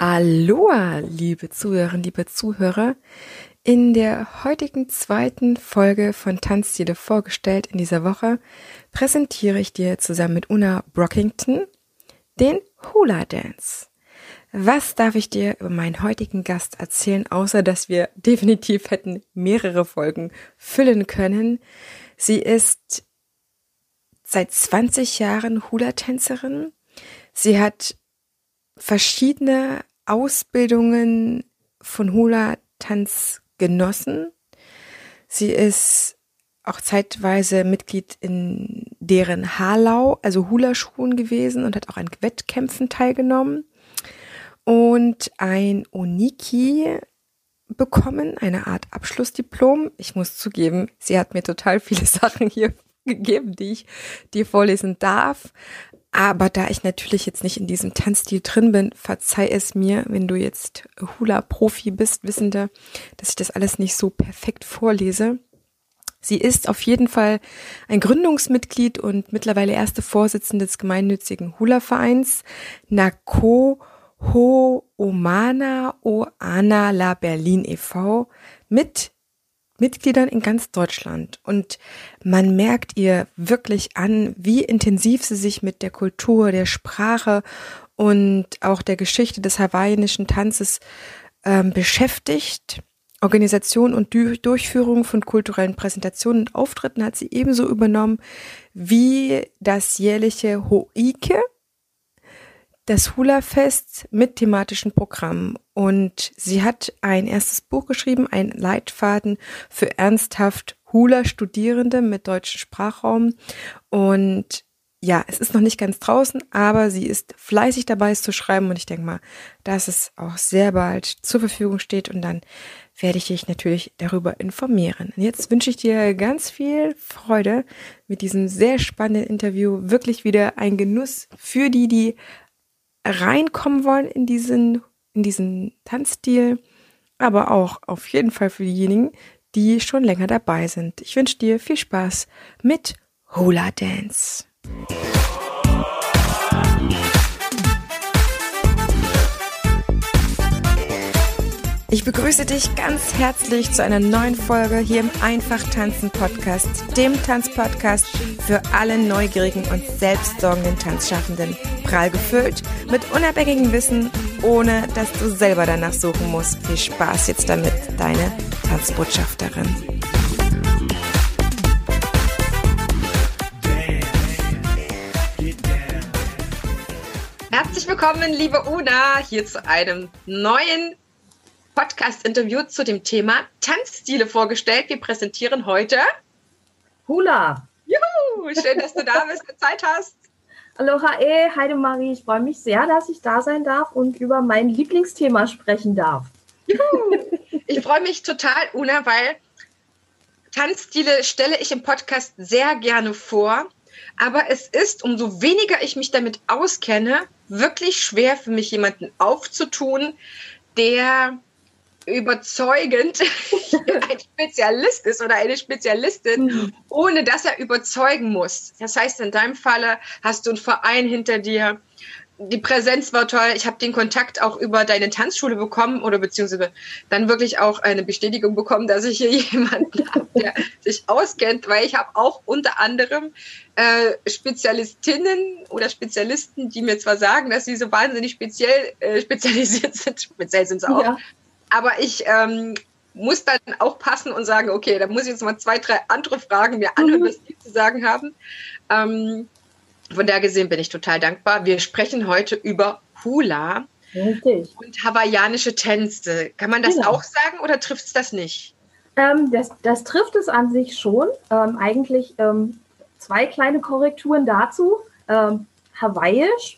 Aloha, liebe Zuhörerinnen, liebe Zuhörer. In der heutigen zweiten Folge von Tanzstile vorgestellt in dieser Woche präsentiere ich dir zusammen mit Una Brockington den Hula Dance. Was darf ich dir über meinen heutigen Gast erzählen, außer dass wir definitiv hätten mehrere Folgen füllen können? Sie ist seit 20 Jahren Hula-Tänzerin. Sie hat verschiedene Ausbildungen von Hula-Tanz genossen. Sie ist auch zeitweise Mitglied in deren Halau, also Hula-Schulen gewesen und hat auch an Wettkämpfen teilgenommen und ein Oniki bekommen, eine Art Abschlussdiplom. Ich muss zugeben, sie hat mir total viele Sachen hier gegeben, die ich dir vorlesen darf. Aber da ich natürlich jetzt nicht in diesem Tanzstil drin bin, verzeih es mir, wenn du jetzt Hula-Profi bist, wissende, dass ich das alles nicht so perfekt vorlese. Sie ist auf jeden Fall ein Gründungsmitglied und mittlerweile erste Vorsitzende des gemeinnützigen Hula-Vereins Nako Ho Omana Oana La Berlin e.V. mit Mitgliedern in ganz Deutschland. Und man merkt ihr wirklich an, wie intensiv sie sich mit der Kultur, der Sprache und auch der Geschichte des hawaiianischen Tanzes ähm, beschäftigt. Organisation und Durchführung von kulturellen Präsentationen und Auftritten hat sie ebenso übernommen wie das jährliche Hoike, das Hula-Fest mit thematischen Programmen. Und sie hat ein erstes Buch geschrieben, ein Leitfaden für ernsthaft Hula-Studierende mit deutschem Sprachraum. Und ja, es ist noch nicht ganz draußen, aber sie ist fleißig dabei, es zu schreiben. Und ich denke mal, dass es auch sehr bald zur Verfügung steht. Und dann werde ich dich natürlich darüber informieren. Und jetzt wünsche ich dir ganz viel Freude mit diesem sehr spannenden Interview. Wirklich wieder ein Genuss für die, die reinkommen wollen in diesen, in diesen Tanzstil, aber auch auf jeden Fall für diejenigen, die schon länger dabei sind. Ich wünsche dir viel Spaß mit Hula Dance. Ich begrüße dich ganz herzlich zu einer neuen Folge hier im Einfach Tanzen Podcast, dem Tanzpodcast für alle neugierigen und selbstsorgenden Tanzschaffenden. Prall gefüllt mit unabhängigem Wissen, ohne dass du selber danach suchen musst. Viel Spaß jetzt damit, deine Tanzbotschafterin. Herzlich willkommen, liebe Una, hier zu einem neuen Podcast-Interview zu dem Thema Tanzstile vorgestellt. Wir präsentieren heute Hula. Juhu, schön, dass du da bist und Zeit hast. Aloha, eh, Heidemarie, ich freue mich sehr, dass ich da sein darf und über mein Lieblingsthema sprechen darf. Juhu. Ich freue mich total, Una, weil Tanzstile stelle ich im Podcast sehr gerne vor. Aber es ist, umso weniger ich mich damit auskenne, wirklich schwer für mich, jemanden aufzutun, der überzeugend ein Spezialist ist oder eine Spezialistin, mhm. ohne dass er überzeugen muss. Das heißt, in deinem Falle hast du einen Verein hinter dir. Die Präsenz war toll. Ich habe den Kontakt auch über deine Tanzschule bekommen oder beziehungsweise dann wirklich auch eine Bestätigung bekommen, dass ich hier jemanden habe, der sich auskennt, weil ich habe auch unter anderem äh, Spezialistinnen oder Spezialisten, die mir zwar sagen, dass sie so wahnsinnig speziell äh, spezialisiert sind, speziell sind sie auch, ja aber ich ähm, muss dann auch passen und sagen, okay, da muss ich jetzt mal zwei, drei andere Fragen mir anhören, mhm. was die zu sagen haben. Ähm, von der gesehen bin ich total dankbar. Wir sprechen heute über Hula Richtig. und hawaiianische Tänze. Kann man das genau. auch sagen oder trifft es das nicht? Ähm, das, das, trifft es an sich schon. Ähm, eigentlich ähm, zwei kleine Korrekturen dazu. Ähm, Hawaiisch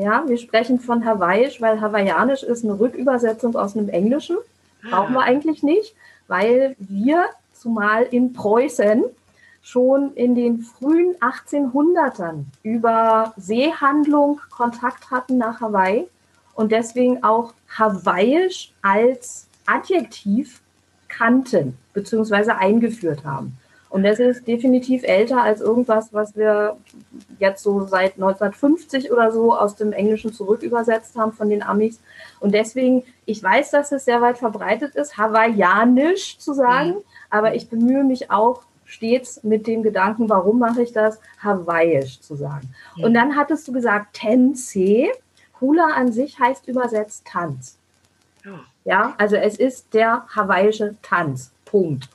ja, wir sprechen von Hawaiisch, weil Hawaiianisch ist eine Rückübersetzung aus einem Englischen. Brauchen wir ah. eigentlich nicht, weil wir zumal in Preußen schon in den frühen 1800ern über Seehandlung Kontakt hatten nach Hawaii und deswegen auch Hawaiisch als Adjektiv kannten bzw. eingeführt haben. Und das ist definitiv älter als irgendwas, was wir jetzt so seit 1950 oder so aus dem Englischen zurückübersetzt haben von den Amis. Und deswegen, ich weiß, dass es sehr weit verbreitet ist, hawaiianisch zu sagen, mhm. aber ich bemühe mich auch stets mit dem Gedanken, warum mache ich das, hawaiisch zu sagen. Mhm. Und dann hattest du gesagt, Tense. Hula an sich heißt übersetzt Tanz. Ja. ja, also es ist der hawaiische Tanz. Punkt.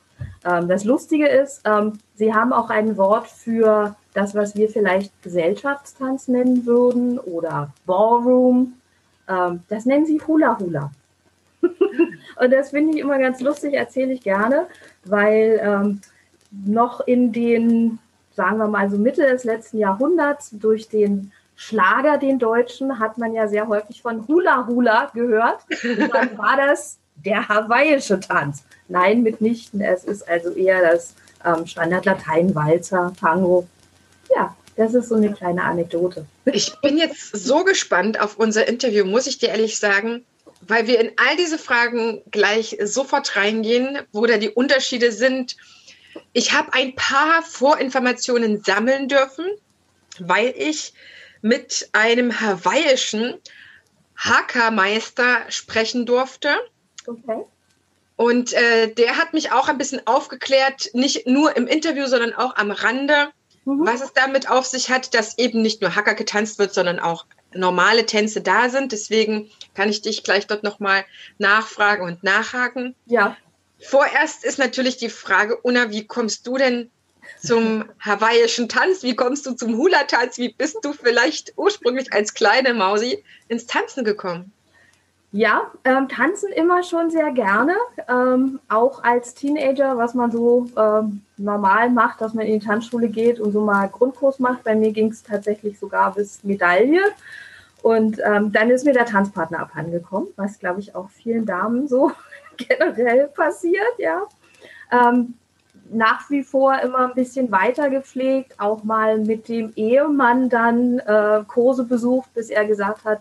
Ähm, das Lustige ist, ähm, sie haben auch ein Wort für das, was wir vielleicht Gesellschaftstanz nennen würden oder Ballroom. Ähm, das nennen sie Hula Hula. Und das finde ich immer ganz lustig, erzähle ich gerne, weil ähm, noch in den, sagen wir mal so Mitte des letzten Jahrhunderts durch den Schlager, den Deutschen, hat man ja sehr häufig von Hula Hula gehört. Und dann war das der hawaiische Tanz. Nein, mitnichten. Es ist also eher das ähm, Standard-Latein, Walzer, Tango. Ja, das ist so eine kleine Anekdote. Ich bin jetzt so gespannt auf unser Interview, muss ich dir ehrlich sagen, weil wir in all diese Fragen gleich sofort reingehen, wo da die Unterschiede sind. Ich habe ein paar Vorinformationen sammeln dürfen, weil ich mit einem hawaiischen Haka-Meister sprechen durfte. Okay. Und äh, der hat mich auch ein bisschen aufgeklärt, nicht nur im Interview, sondern auch am Rande, mhm. was es damit auf sich hat, dass eben nicht nur Hacker getanzt wird, sondern auch normale Tänze da sind. Deswegen kann ich dich gleich dort nochmal nachfragen und nachhaken. Ja. Vorerst ist natürlich die Frage, Una, wie kommst du denn zum hawaiischen Tanz? Wie kommst du zum Hula-Tanz? Wie bist du vielleicht ursprünglich als kleine Mausi ins Tanzen gekommen? Ja, ähm, tanzen immer schon sehr gerne. Ähm, auch als Teenager, was man so ähm, normal macht, dass man in die Tanzschule geht und so mal Grundkurs macht. Bei mir ging es tatsächlich sogar bis Medaille. Und ähm, dann ist mir der Tanzpartner abhandengekommen, was, glaube ich, auch vielen Damen so generell passiert, ja. Ähm, nach wie vor immer ein bisschen weiter gepflegt, auch mal mit dem Ehemann dann äh, Kurse besucht, bis er gesagt hat,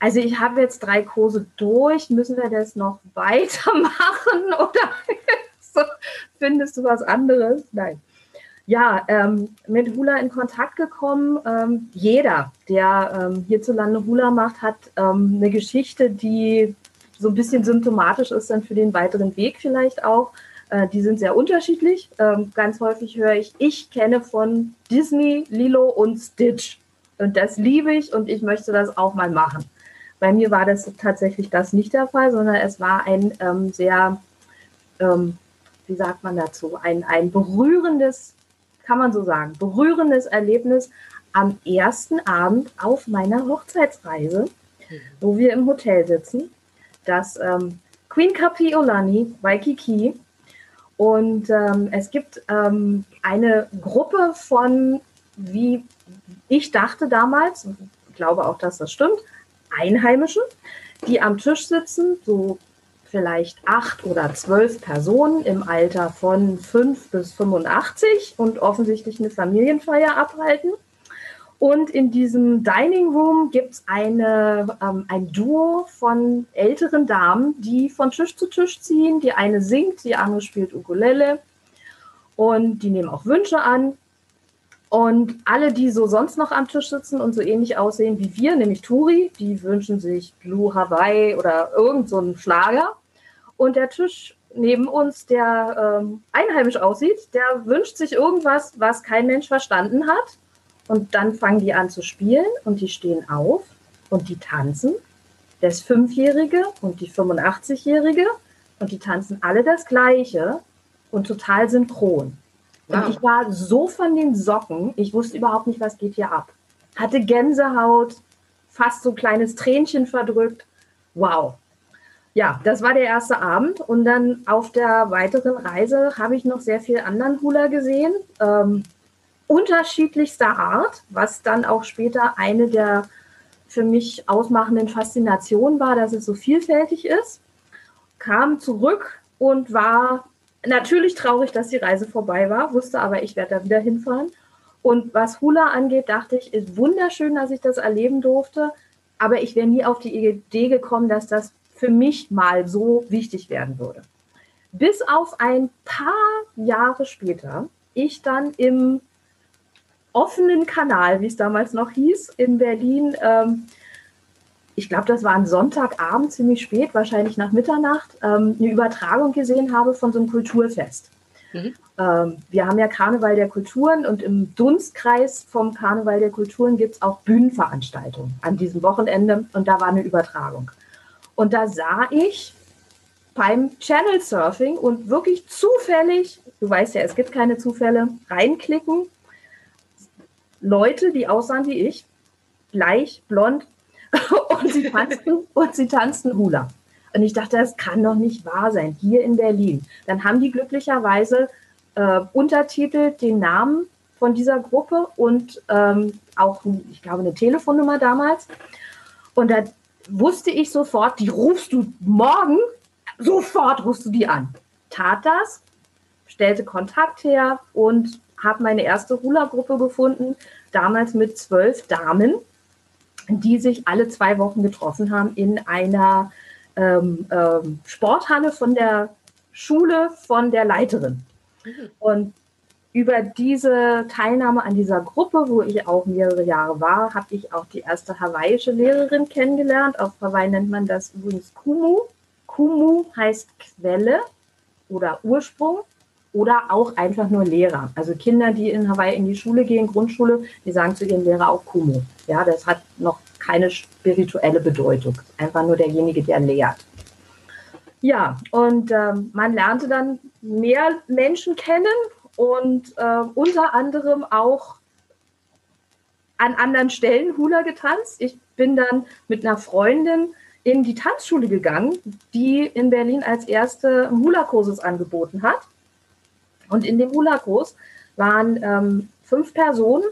also ich habe jetzt drei Kurse durch. Müssen wir das noch weitermachen oder findest du was anderes? Nein. Ja, ähm, mit Hula in Kontakt gekommen. Ähm, jeder, der ähm, hierzulande Hula macht, hat ähm, eine Geschichte, die so ein bisschen symptomatisch ist dann für den weiteren Weg vielleicht auch. Äh, die sind sehr unterschiedlich. Ähm, ganz häufig höre ich, ich kenne von Disney, Lilo und Stitch. Und das liebe ich und ich möchte das auch mal machen. Bei mir war das tatsächlich das nicht der Fall, sondern es war ein ähm, sehr, ähm, wie sagt man dazu, ein, ein berührendes, kann man so sagen, berührendes Erlebnis am ersten Abend auf meiner Hochzeitsreise, wo wir im Hotel sitzen. Das ähm, Queen Kapiolani Waikiki. Und ähm, es gibt ähm, eine Gruppe von, wie ich dachte damals, ich glaube auch, dass das stimmt, Einheimischen, die am Tisch sitzen, so vielleicht acht oder zwölf Personen im Alter von fünf bis 85 und offensichtlich eine Familienfeier abhalten. Und in diesem Dining Room gibt es ähm, ein Duo von älteren Damen, die von Tisch zu Tisch ziehen. Die eine singt, die andere spielt Ukulele und die nehmen auch Wünsche an. Und alle, die so sonst noch am Tisch sitzen und so ähnlich aussehen wie wir, nämlich Turi, die wünschen sich Blue Hawaii oder irgend so Schlager. Und der Tisch neben uns, der ähm, einheimisch aussieht, der wünscht sich irgendwas, was kein Mensch verstanden hat. Und dann fangen die an zu spielen und die stehen auf und die tanzen. Das Fünfjährige und die 85-Jährige und die tanzen alle das Gleiche und total synchron. Und ich war so von den Socken, ich wusste überhaupt nicht, was geht hier ab. Hatte Gänsehaut, fast so ein kleines Tränchen verdrückt. Wow. Ja, das war der erste Abend. Und dann auf der weiteren Reise habe ich noch sehr viel anderen Hula gesehen. Ähm, unterschiedlichster Art, was dann auch später eine der für mich ausmachenden Faszinationen war, dass es so vielfältig ist. Kam zurück und war natürlich traurig, dass die Reise vorbei war, wusste aber, ich werde da wieder hinfahren. Und was Hula angeht, dachte ich, ist wunderschön, dass ich das erleben durfte. Aber ich wäre nie auf die Idee gekommen, dass das für mich mal so wichtig werden würde. Bis auf ein paar Jahre später ich dann im offenen Kanal, wie es damals noch hieß, in Berlin, ähm, ich glaube, das war ein Sonntagabend, ziemlich spät, wahrscheinlich nach Mitternacht, ähm, eine Übertragung gesehen habe von so einem Kulturfest. Mhm. Ähm, wir haben ja Karneval der Kulturen und im Dunstkreis vom Karneval der Kulturen gibt es auch Bühnenveranstaltungen an diesem Wochenende und da war eine Übertragung. Und da sah ich beim Channel Surfing und wirklich zufällig, du weißt ja, es gibt keine Zufälle, reinklicken, Leute, die aussahen wie ich, gleich, blond, und sie tanzten, und sie tanzten Hula. Und ich dachte, das kann doch nicht wahr sein, hier in Berlin. Dann haben die glücklicherweise äh, untertitelt den Namen von dieser Gruppe und ähm, auch, ich glaube, eine Telefonnummer damals. Und da wusste ich sofort, die rufst du morgen, sofort rufst du die an. Tat das, stellte Kontakt her und habe meine erste Hula-Gruppe gefunden, damals mit zwölf Damen, die sich alle zwei Wochen getroffen haben in einer ähm, ähm, Sporthalle von der Schule von der Leiterin. Mhm. Und über diese Teilnahme an dieser Gruppe, wo ich auch mehrere Jahre war, habe ich auch die erste hawaiische Lehrerin kennengelernt. Auf Hawaii nennt man das übrigens Kumu. Kumu heißt Quelle oder Ursprung oder auch einfach nur Lehrer. Also Kinder, die in Hawaii in die Schule gehen, Grundschule, die sagen zu ihrem Lehrer auch Kumu. Ja, das hat noch keine spirituelle Bedeutung. Einfach nur derjenige, der lehrt. Ja, und ähm, man lernte dann mehr Menschen kennen und äh, unter anderem auch an anderen Stellen Hula getanzt. Ich bin dann mit einer Freundin in die Tanzschule gegangen, die in Berlin als erste Hula-Kurses angeboten hat. Und in dem Hula-Kurs waren ähm, fünf Personen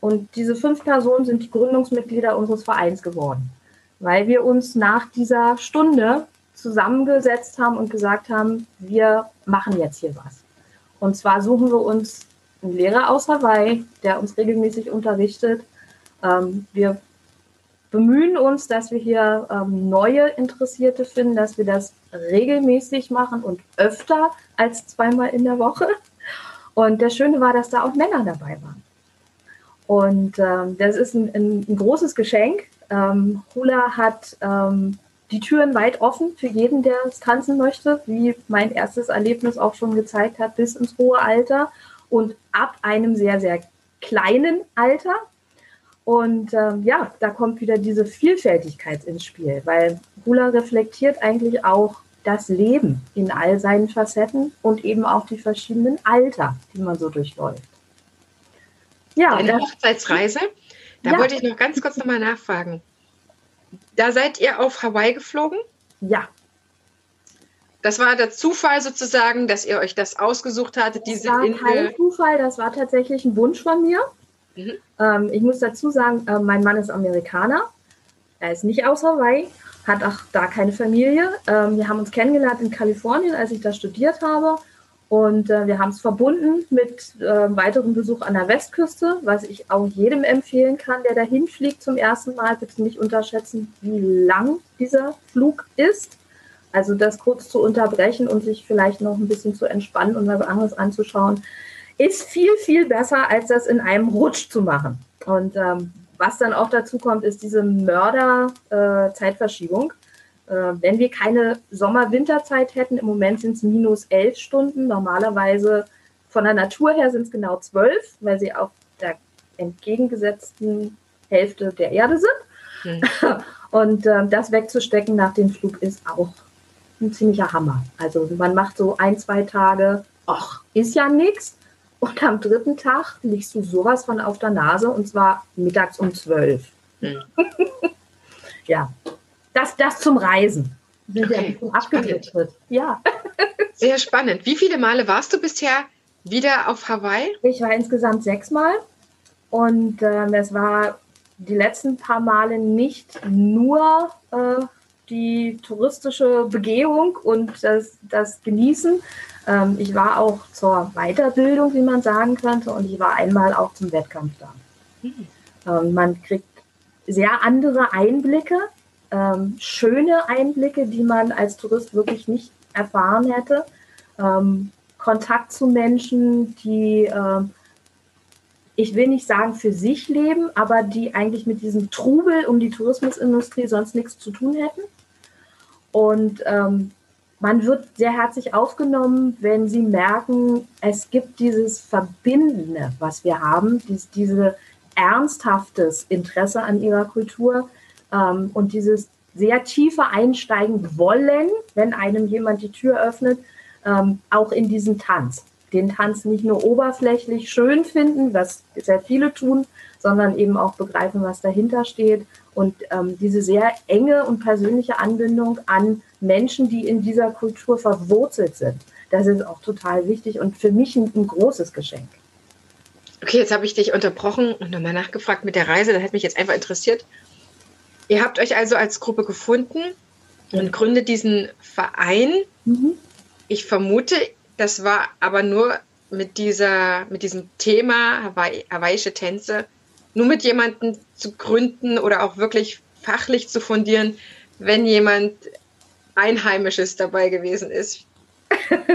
und diese fünf Personen sind die Gründungsmitglieder unseres Vereins geworden, weil wir uns nach dieser Stunde zusammengesetzt haben und gesagt haben, wir machen jetzt hier was. Und zwar suchen wir uns einen Lehrer aus Hawaii, der uns regelmäßig unterrichtet. Ähm, wir bemühen uns, dass wir hier ähm, neue Interessierte finden, dass wir das regelmäßig machen und öfter als zweimal in der Woche. Und das Schöne war, dass da auch Männer dabei waren. Und ähm, das ist ein, ein, ein großes Geschenk. Ähm, Hula hat ähm, die Türen weit offen für jeden, der es tanzen möchte, wie mein erstes Erlebnis auch schon gezeigt hat, bis ins hohe Alter und ab einem sehr, sehr kleinen Alter. Und ähm, ja, da kommt wieder diese Vielfältigkeit ins Spiel, weil Hula reflektiert eigentlich auch das Leben in all seinen Facetten und eben auch die verschiedenen Alter, die man so durchläuft. Ja, eine Hochzeitsreise. Da ja. wollte ich noch ganz kurz nochmal nachfragen. Da seid ihr auf Hawaii geflogen? Ja. Das war der Zufall sozusagen, dass ihr euch das ausgesucht hattet, diese Das war Insel. kein Zufall, das war tatsächlich ein Wunsch von mir. Mhm. Ähm, ich muss dazu sagen, äh, mein Mann ist Amerikaner. Er ist nicht aus Hawaii, hat auch da keine Familie. Ähm, wir haben uns kennengelernt in Kalifornien, als ich da studiert habe. Und äh, wir haben es verbunden mit äh, weiterem Besuch an der Westküste, was ich auch jedem empfehlen kann, der dahin fliegt zum ersten Mal. Bitte nicht unterschätzen, wie lang dieser Flug ist. Also das kurz zu unterbrechen und sich vielleicht noch ein bisschen zu entspannen und was anderes anzuschauen, ist viel, viel besser, als das in einem Rutsch zu machen. Und ähm, was dann auch dazu kommt, ist diese Mörder-Zeitverschiebung. Äh, äh, wenn wir keine Sommer-Winterzeit hätten, im Moment sind es minus elf Stunden. Normalerweise von der Natur her sind es genau zwölf, weil sie auf der entgegengesetzten Hälfte der Erde sind. Mhm. Und äh, das wegzustecken nach dem Flug ist auch ein ziemlicher Hammer. Also man macht so ein, zwei Tage, ach, ist ja nichts. Und am dritten Tag liegst du sowas von auf der Nase und zwar mittags um zwölf. Mhm. ja, das, das zum Reisen. Okay. Abgedriftet. Ja. Sehr spannend. Wie viele Male warst du bisher wieder auf Hawaii? Ich war insgesamt sechsmal und äh, es war die letzten paar Male nicht nur äh, die touristische Begehung und das, das Genießen. Ähm, ich war auch zur Weiterbildung, wie man sagen könnte, und ich war einmal auch zum Wettkampf da. Mhm. Ähm, man kriegt sehr andere Einblicke ähm, schöne Einblicke, die man als Tourist wirklich nicht erfahren hätte. ähm, Kontakt zu Menschen, die, äh, ich will nicht sagen für sich leben, aber die eigentlich mit diesem Trubel um die Tourismusindustrie sonst nichts zu tun hätten. Und ähm, man wird sehr herzlich aufgenommen, wenn sie merken, es gibt dieses Verbindende, was wir haben, dies, diese ernsthaftes Interesse an ihrer Kultur ähm, und dieses sehr tiefe Einsteigen wollen, wenn einem jemand die Tür öffnet, ähm, auch in diesen Tanz. Den Tanz nicht nur oberflächlich schön finden, was sehr viele tun, sondern eben auch begreifen, was dahinter steht und ähm, diese sehr enge und persönliche Anbindung an Menschen, die in dieser Kultur verwurzelt sind. Das ist auch total wichtig und für mich ein, ein großes Geschenk. Okay, jetzt habe ich dich unterbrochen und nochmal nachgefragt mit der Reise. Das hat mich jetzt einfach interessiert. Ihr habt euch also als Gruppe gefunden und gründet diesen Verein. Mhm. Ich vermute, das war aber nur mit dieser, mit diesem Thema Hawaii, hawaiische Tänze, nur mit jemandem zu gründen oder auch wirklich fachlich zu fundieren, wenn jemand Einheimisches dabei gewesen ist.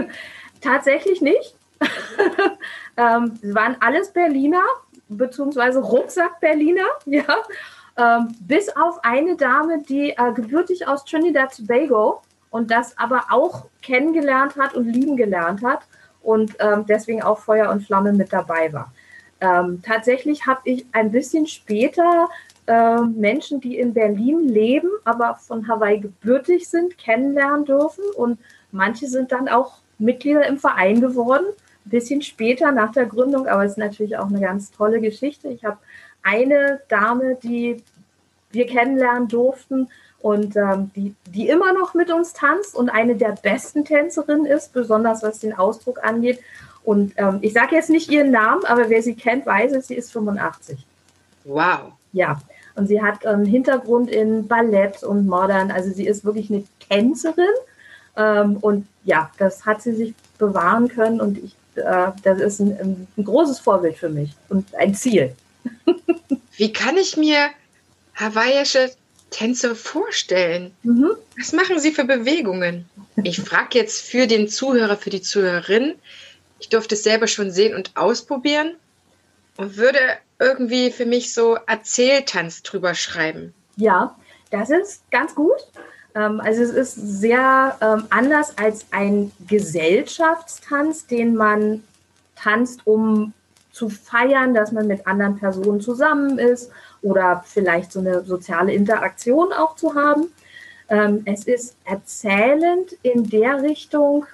Tatsächlich nicht. ähm, waren alles Berliner, beziehungsweise Rucksack-Berliner, ja. Ähm, bis auf eine Dame, die äh, gebürtig aus Trinidad Tobago und das aber auch kennengelernt hat und lieben gelernt hat und ähm, deswegen auch Feuer und Flamme mit dabei war. Ähm, tatsächlich habe ich ein bisschen später äh, Menschen, die in Berlin leben, aber von Hawaii gebürtig sind, kennenlernen dürfen und manche sind dann auch Mitglieder im Verein geworden. Ein bisschen später nach der Gründung, aber es ist natürlich auch eine ganz tolle Geschichte. Ich habe eine Dame, die wir kennenlernen durften und ähm, die, die immer noch mit uns tanzt und eine der besten Tänzerinnen ist, besonders was den Ausdruck angeht. Und ähm, ich sage jetzt nicht ihren Namen, aber wer sie kennt, weiß es, sie ist 85. Wow. Ja, und sie hat einen Hintergrund in Ballett und Modern. Also sie ist wirklich eine Tänzerin. Ähm, und ja, das hat sie sich bewahren können und ich, äh, das ist ein, ein großes Vorbild für mich und ein Ziel. Wie kann ich mir hawaiische Tänze vorstellen? Mhm. Was machen Sie für Bewegungen? Ich frage jetzt für den Zuhörer, für die Zuhörerin. Ich durfte es selber schon sehen und ausprobieren und würde irgendwie für mich so Erzähltanz drüber schreiben. Ja, das ist ganz gut. Ähm, also es ist sehr ähm, anders als ein Gesellschaftstanz, den man tanzt, um zu feiern, dass man mit anderen Personen zusammen ist oder vielleicht so eine soziale Interaktion auch zu haben. Ähm, es ist erzählend in der Richtung,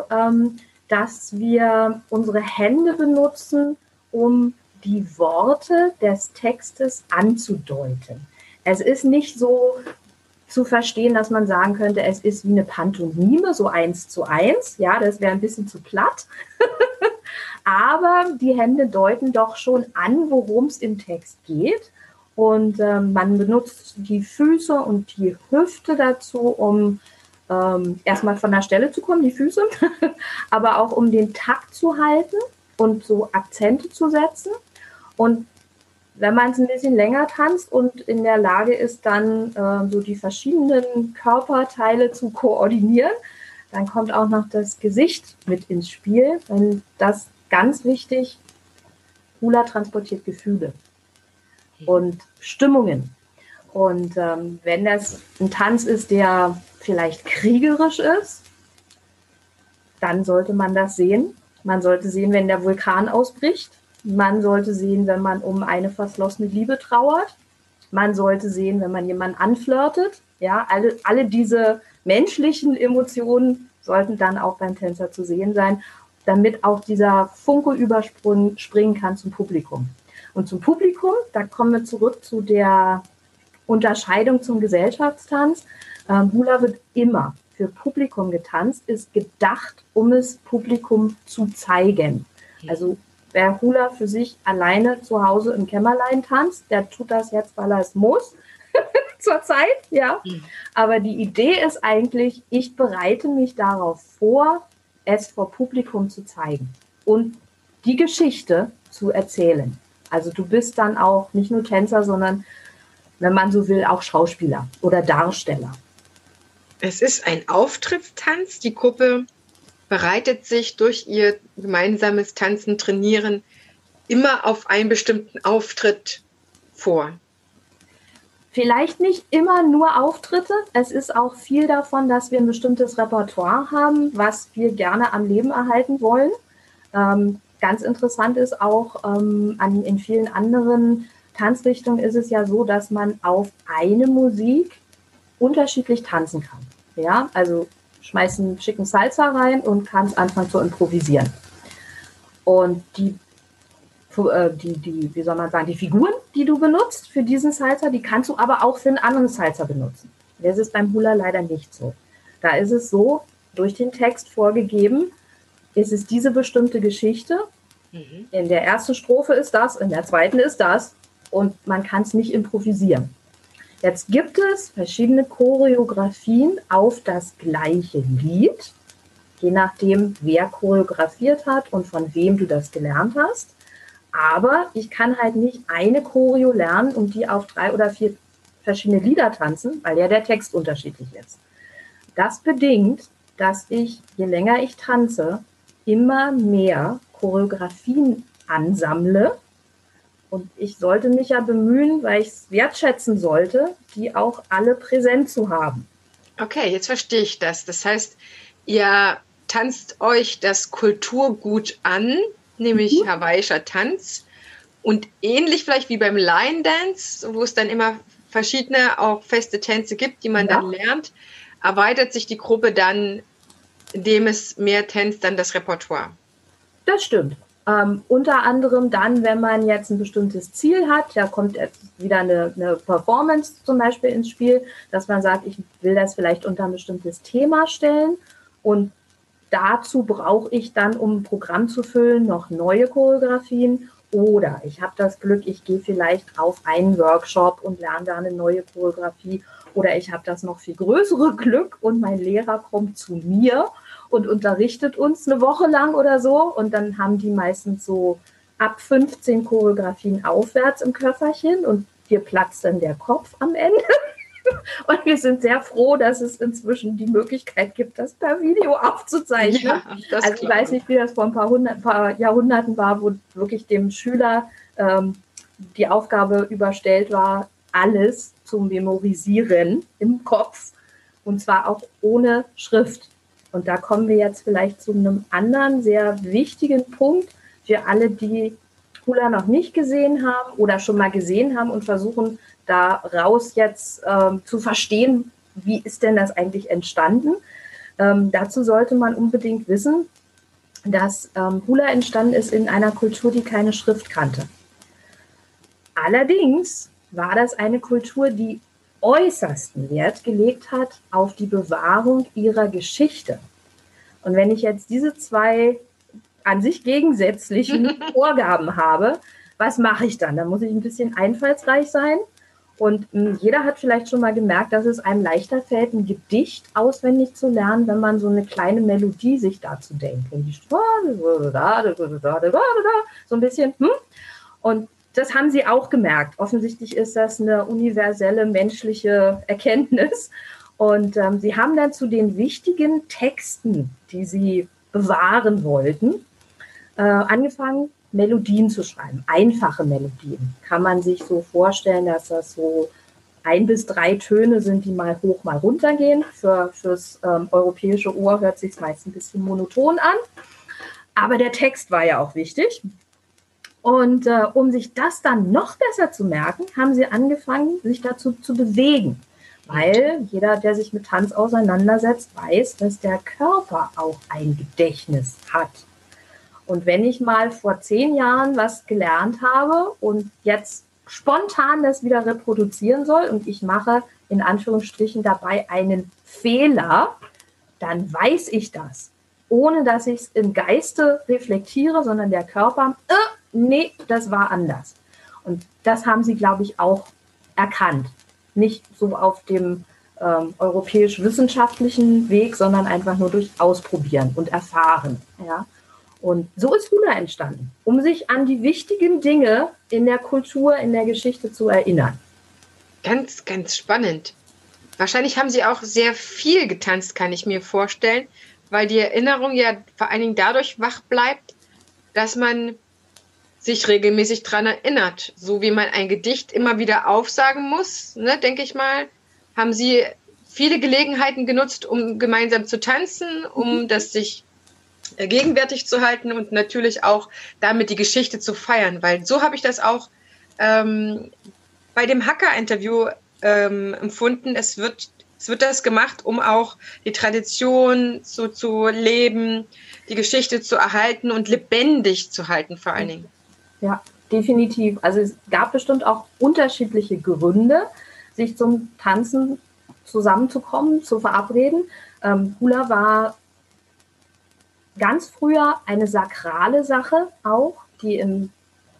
dass wir unsere Hände benutzen, um die Worte des Textes anzudeuten. Es ist nicht so zu verstehen, dass man sagen könnte, es ist wie eine Pantomime, so eins zu eins. Ja, das wäre ein bisschen zu platt. Aber die Hände deuten doch schon an, worum es im Text geht. Und ähm, man benutzt die Füße und die Hüfte dazu, um ähm, erstmal von der Stelle zu kommen, die Füße, aber auch um den Takt zu halten und so Akzente zu setzen. Und wenn man es ein bisschen länger tanzt und in der Lage ist, dann äh, so die verschiedenen Körperteile zu koordinieren, dann kommt auch noch das Gesicht mit ins Spiel. Denn das ganz wichtig, Hula transportiert Gefühle und Stimmungen. Und ähm, wenn das ein Tanz ist, der vielleicht kriegerisch ist, dann sollte man das sehen. Man sollte sehen, wenn der Vulkan ausbricht. Man sollte sehen, wenn man um eine verschlossene Liebe trauert. Man sollte sehen, wenn man jemanden anflirtet. Ja, alle, alle diese menschlichen Emotionen sollten dann auch beim Tänzer zu sehen sein, damit auch dieser Funke überspringen kann zum Publikum. Und zum Publikum, da kommen wir zurück zu der Unterscheidung zum Gesellschaftstanz. Ähm, Hula wird immer für Publikum getanzt, ist gedacht, um es Publikum zu zeigen. Also Wer Hula für sich alleine zu Hause im Kämmerlein tanzt, der tut das jetzt, weil er es muss. Zurzeit, ja. Aber die Idee ist eigentlich, ich bereite mich darauf vor, es vor Publikum zu zeigen und die Geschichte zu erzählen. Also du bist dann auch nicht nur Tänzer, sondern, wenn man so will, auch Schauspieler oder Darsteller. Es ist ein Auftrittstanz. Die Gruppe bereitet sich durch ihr gemeinsames Tanzen, Trainieren immer auf einen bestimmten Auftritt vor? Vielleicht nicht immer nur Auftritte. Es ist auch viel davon, dass wir ein bestimmtes Repertoire haben, was wir gerne am Leben erhalten wollen. Ähm, ganz interessant ist auch, ähm, an, in vielen anderen Tanzrichtungen ist es ja so, dass man auf eine Musik unterschiedlich tanzen kann. Ja, also schmeißen schicken Salsa rein und kannst anfangen zu improvisieren. Und die äh, die, die, wie soll man sagen, die Figuren, die du benutzt für diesen Salzer, die kannst du aber auch für einen anderen Salzer benutzen. Das ist beim Hula leider nicht so. Da ist es so, durch den Text vorgegeben, ist es diese bestimmte Geschichte. Mhm. In der ersten Strophe ist das, in der zweiten ist das und man kann es nicht improvisieren. Jetzt gibt es verschiedene Choreografien auf das gleiche Lied, je nachdem, wer choreografiert hat und von wem du das gelernt hast. Aber ich kann halt nicht eine Choreo lernen und die auf drei oder vier verschiedene Lieder tanzen, weil ja der Text unterschiedlich ist. Das bedingt, dass ich, je länger ich tanze, immer mehr Choreografien ansammle. Und ich sollte mich ja bemühen, weil ich es wertschätzen sollte, die auch alle präsent zu haben. Okay, jetzt verstehe ich das. Das heißt, ihr tanzt euch das Kulturgut an, nämlich mhm. hawaiischer Tanz. Und ähnlich vielleicht wie beim Line Dance, wo es dann immer verschiedene auch feste Tänze gibt, die man ja. dann lernt, erweitert sich die Gruppe dann, indem es mehr tänzt, dann das Repertoire. Das stimmt. Ähm, unter anderem dann, wenn man jetzt ein bestimmtes Ziel hat, da kommt jetzt wieder eine, eine, Performance zum Beispiel ins Spiel, dass man sagt, ich will das vielleicht unter ein bestimmtes Thema stellen und dazu brauche ich dann, um ein Programm zu füllen, noch neue Choreografien. Oder ich habe das Glück, ich gehe vielleicht auf einen Workshop und lerne da eine neue Choreografie. Oder ich habe das noch viel größere Glück und mein Lehrer kommt zu mir und unterrichtet uns eine Woche lang oder so. Und dann haben die meistens so ab 15 Choreografien aufwärts im Köfferchen und dir platzt dann der Kopf am Ende. Und wir sind sehr froh, dass es inzwischen die Möglichkeit gibt, das per Video aufzuzeichnen. Ja, also ich weiß nicht, wie das vor ein paar, hundert, paar Jahrhunderten war, wo wirklich dem Schüler ähm, die Aufgabe überstellt war, alles zu memorisieren im Kopf und zwar auch ohne Schrift. Und da kommen wir jetzt vielleicht zu einem anderen sehr wichtigen Punkt für alle, die Hula noch nicht gesehen haben oder schon mal gesehen haben und versuchen daraus jetzt ähm, zu verstehen, wie ist denn das eigentlich entstanden. Ähm, dazu sollte man unbedingt wissen, dass ähm, Hula entstanden ist in einer Kultur, die keine Schrift kannte. Allerdings war das eine Kultur, die äußersten Wert gelegt hat auf die Bewahrung ihrer Geschichte. Und wenn ich jetzt diese zwei an sich gegensätzlichen Vorgaben habe, was mache ich dann? Dann muss ich ein bisschen einfallsreich sein und mh, hm, jeder hat vielleicht schon mal gemerkt, dass es einem leichter fällt, ein Gedicht auswendig zu lernen, wenn man so eine kleine Melodie sich dazu denkt. Und die so ein bisschen. Hm? Und das haben sie auch gemerkt. Offensichtlich ist das eine universelle menschliche Erkenntnis. Und ähm, sie haben dann zu den wichtigen Texten, die sie bewahren wollten, äh, angefangen, Melodien zu schreiben, einfache Melodien. Kann man sich so vorstellen, dass das so ein bis drei Töne sind, die mal hoch, mal runter gehen. Für, fürs ähm, europäische Ohr hört sich meist ein bisschen monoton an. Aber der Text war ja auch wichtig. Und äh, um sich das dann noch besser zu merken, haben sie angefangen, sich dazu zu bewegen. Weil jeder, der sich mit Tanz auseinandersetzt, weiß, dass der Körper auch ein Gedächtnis hat. Und wenn ich mal vor zehn Jahren was gelernt habe und jetzt spontan das wieder reproduzieren soll und ich mache in Anführungsstrichen dabei einen Fehler, dann weiß ich das, ohne dass ich es im Geiste reflektiere, sondern der Körper, äh, nee, das war anders. Und das haben sie, glaube ich, auch erkannt. Nicht so auf dem ähm, europäisch-wissenschaftlichen Weg, sondern einfach nur durch Ausprobieren und Erfahren. Ja? Und so ist Hula entstanden, um sich an die wichtigen Dinge in der Kultur, in der Geschichte zu erinnern. Ganz, ganz spannend. Wahrscheinlich haben Sie auch sehr viel getanzt, kann ich mir vorstellen, weil die Erinnerung ja vor allen Dingen dadurch wach bleibt, dass man sich regelmäßig daran erinnert. So wie man ein Gedicht immer wieder aufsagen muss, ne, denke ich mal, haben Sie viele Gelegenheiten genutzt, um gemeinsam zu tanzen, um mhm. das sich äh, gegenwärtig zu halten und natürlich auch damit die Geschichte zu feiern, weil so habe ich das auch ähm, bei dem Hacker-Interview ähm, empfunden. Es wird, es wird das gemacht, um auch die Tradition so zu leben, die Geschichte zu erhalten und lebendig zu halten, vor allen Dingen. Ja, definitiv. Also es gab bestimmt auch unterschiedliche Gründe, sich zum Tanzen zusammenzukommen, zu verabreden. Ähm, Hula war ganz früher eine sakrale Sache auch, die im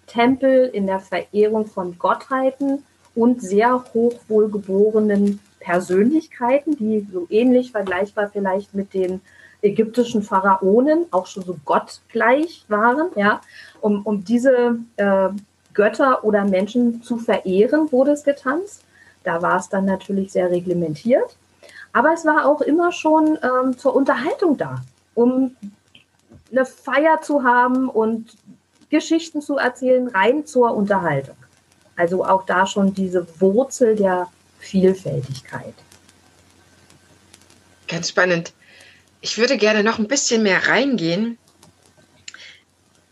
Tempel in der Verehrung von Gottheiten und sehr hochwohlgeborenen Persönlichkeiten, die so ähnlich vergleichbar vielleicht mit den ägyptischen Pharaonen auch schon so gottgleich waren, ja, um, um diese äh, Götter oder Menschen zu verehren, wurde es getanzt. Da war es dann natürlich sehr reglementiert. Aber es war auch immer schon ähm, zur Unterhaltung da, um eine Feier zu haben und Geschichten zu erzählen, rein zur Unterhaltung. Also auch da schon diese Wurzel der Vielfältigkeit. Ganz spannend. Ich würde gerne noch ein bisschen mehr reingehen.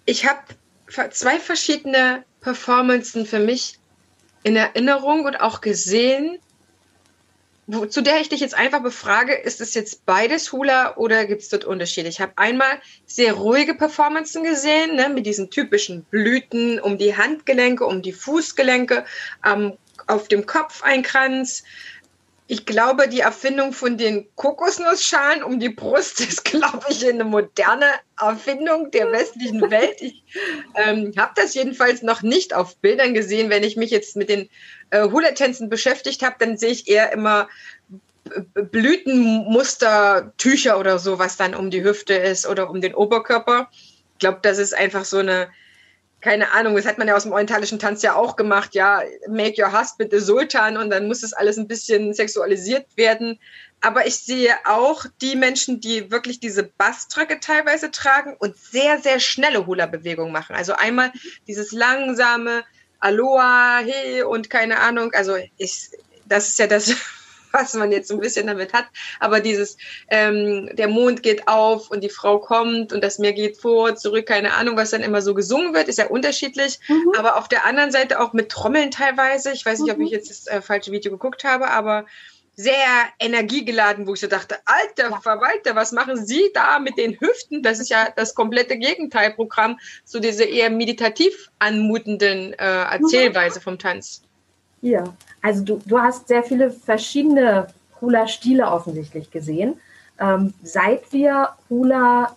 Ich habe zwei verschiedene Performances für mich in Erinnerung und auch gesehen, wo, zu der ich dich jetzt einfach befrage, ist es jetzt beides Hula oder gibt es dort Unterschiede? Ich habe einmal sehr ruhige Performances gesehen, ne, mit diesen typischen Blüten um die Handgelenke, um die Fußgelenke, ähm, auf dem Kopf ein Kranz, ich glaube, die Erfindung von den Kokosnussschalen um die Brust ist, glaube ich, eine moderne Erfindung der westlichen Welt. Ich ähm, habe das jedenfalls noch nicht auf Bildern gesehen. Wenn ich mich jetzt mit den äh, Hula-Tänzen beschäftigt habe, dann sehe ich eher immer Blütenmustertücher oder so, was dann um die Hüfte ist oder um den Oberkörper. Ich glaube, das ist einfach so eine keine Ahnung, das hat man ja aus dem orientalischen Tanz ja auch gemacht, ja, make your husband the Sultan und dann muss das alles ein bisschen sexualisiert werden. Aber ich sehe auch die Menschen, die wirklich diese Basströcke teilweise tragen und sehr, sehr schnelle Hula-Bewegungen machen. Also einmal dieses langsame Aloha, hey und keine Ahnung. Also ich, das ist ja das, was man jetzt so ein bisschen damit hat. Aber dieses, ähm, der Mond geht auf und die Frau kommt und das Meer geht vor, zurück, keine Ahnung, was dann immer so gesungen wird, ist ja unterschiedlich. Mhm. Aber auf der anderen Seite auch mit Trommeln teilweise. Ich weiß nicht, ob ich mhm. jetzt das äh, falsche Video geguckt habe, aber sehr energiegeladen, wo ich so dachte, alter ja. Verwalter, was machen Sie da mit den Hüften? Das ist ja das komplette Gegenteilprogramm zu dieser eher meditativ anmutenden äh, Erzählweise vom Tanz. Ja, also du, du hast sehr viele verschiedene Hula-Stile offensichtlich gesehen. Ähm, seit wir Hula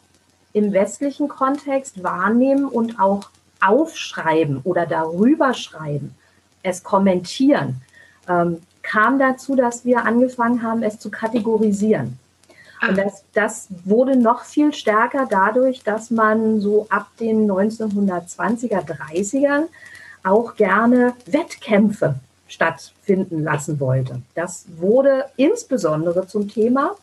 im westlichen Kontext wahrnehmen und auch aufschreiben oder darüber schreiben, es kommentieren, ähm, kam dazu, dass wir angefangen haben, es zu kategorisieren. Und ah. das, das wurde noch viel stärker dadurch, dass man so ab den 1920er, 30ern auch gerne Wettkämpfe stattfinden lassen wollte. Das wurde insbesondere zum Thema,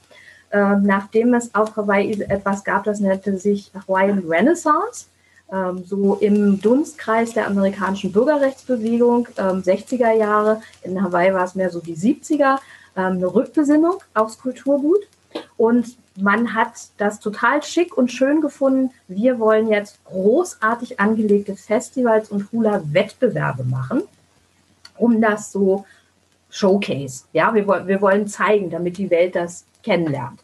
äh, nachdem es auf Hawaii etwas gab, das nannte sich Hawaiian Renaissance. Ähm, so im Dunstkreis der amerikanischen Bürgerrechtsbewegung, ähm, 60er Jahre, in Hawaii war es mehr so die 70er, ähm, eine Rückbesinnung aufs Kulturgut. Und man hat das total schick und schön gefunden. Wir wollen jetzt großartig angelegte Festivals und Hula-Wettbewerbe machen um das so Showcase. Ja, wir, wir wollen zeigen, damit die Welt das kennenlernt.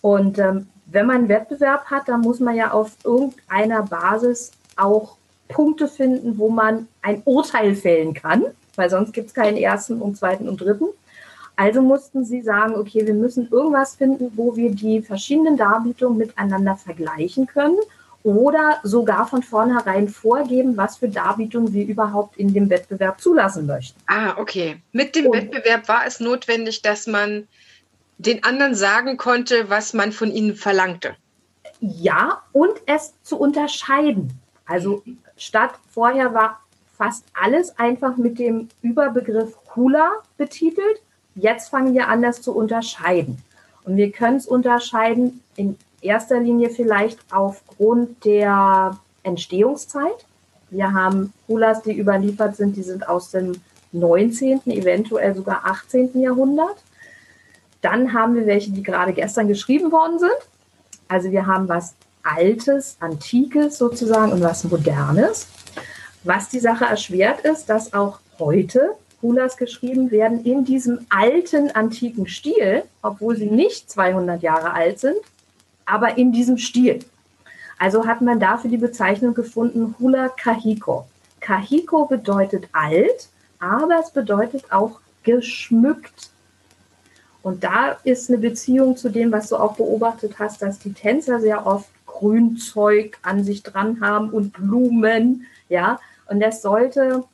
Und ähm, wenn man einen Wettbewerb hat, dann muss man ja auf irgendeiner Basis auch Punkte finden, wo man ein Urteil fällen kann, weil sonst gibt es keinen ersten und zweiten und dritten. Also mussten sie sagen, okay, wir müssen irgendwas finden, wo wir die verschiedenen Darbietungen miteinander vergleichen können oder sogar von vornherein vorgeben, was für Darbietungen wir überhaupt in dem Wettbewerb zulassen möchten. Ah, okay. Mit dem und, Wettbewerb war es notwendig, dass man den anderen sagen konnte, was man von ihnen verlangte. Ja, und es zu unterscheiden. Also statt vorher war fast alles einfach mit dem Überbegriff Hula betitelt. Jetzt fangen wir an, das zu unterscheiden. Und wir können es unterscheiden in erster Linie vielleicht aufgrund der Entstehungszeit. Wir haben Hulas, die überliefert sind, die sind aus dem 19., eventuell sogar 18. Jahrhundert. Dann haben wir welche, die gerade gestern geschrieben worden sind. Also wir haben was Altes, Antikes sozusagen und was Modernes. Was die Sache erschwert ist, dass auch heute Hulas geschrieben werden in diesem alten, antiken Stil, obwohl sie nicht 200 Jahre alt sind, aber in diesem Stil. Also hat man dafür die Bezeichnung gefunden Hula Kahiko. Kahiko bedeutet alt, aber es bedeutet auch geschmückt. Und da ist eine Beziehung zu dem, was du auch beobachtet hast, dass die Tänzer sehr oft Grünzeug an sich dran haben und Blumen, ja. Und es sollte,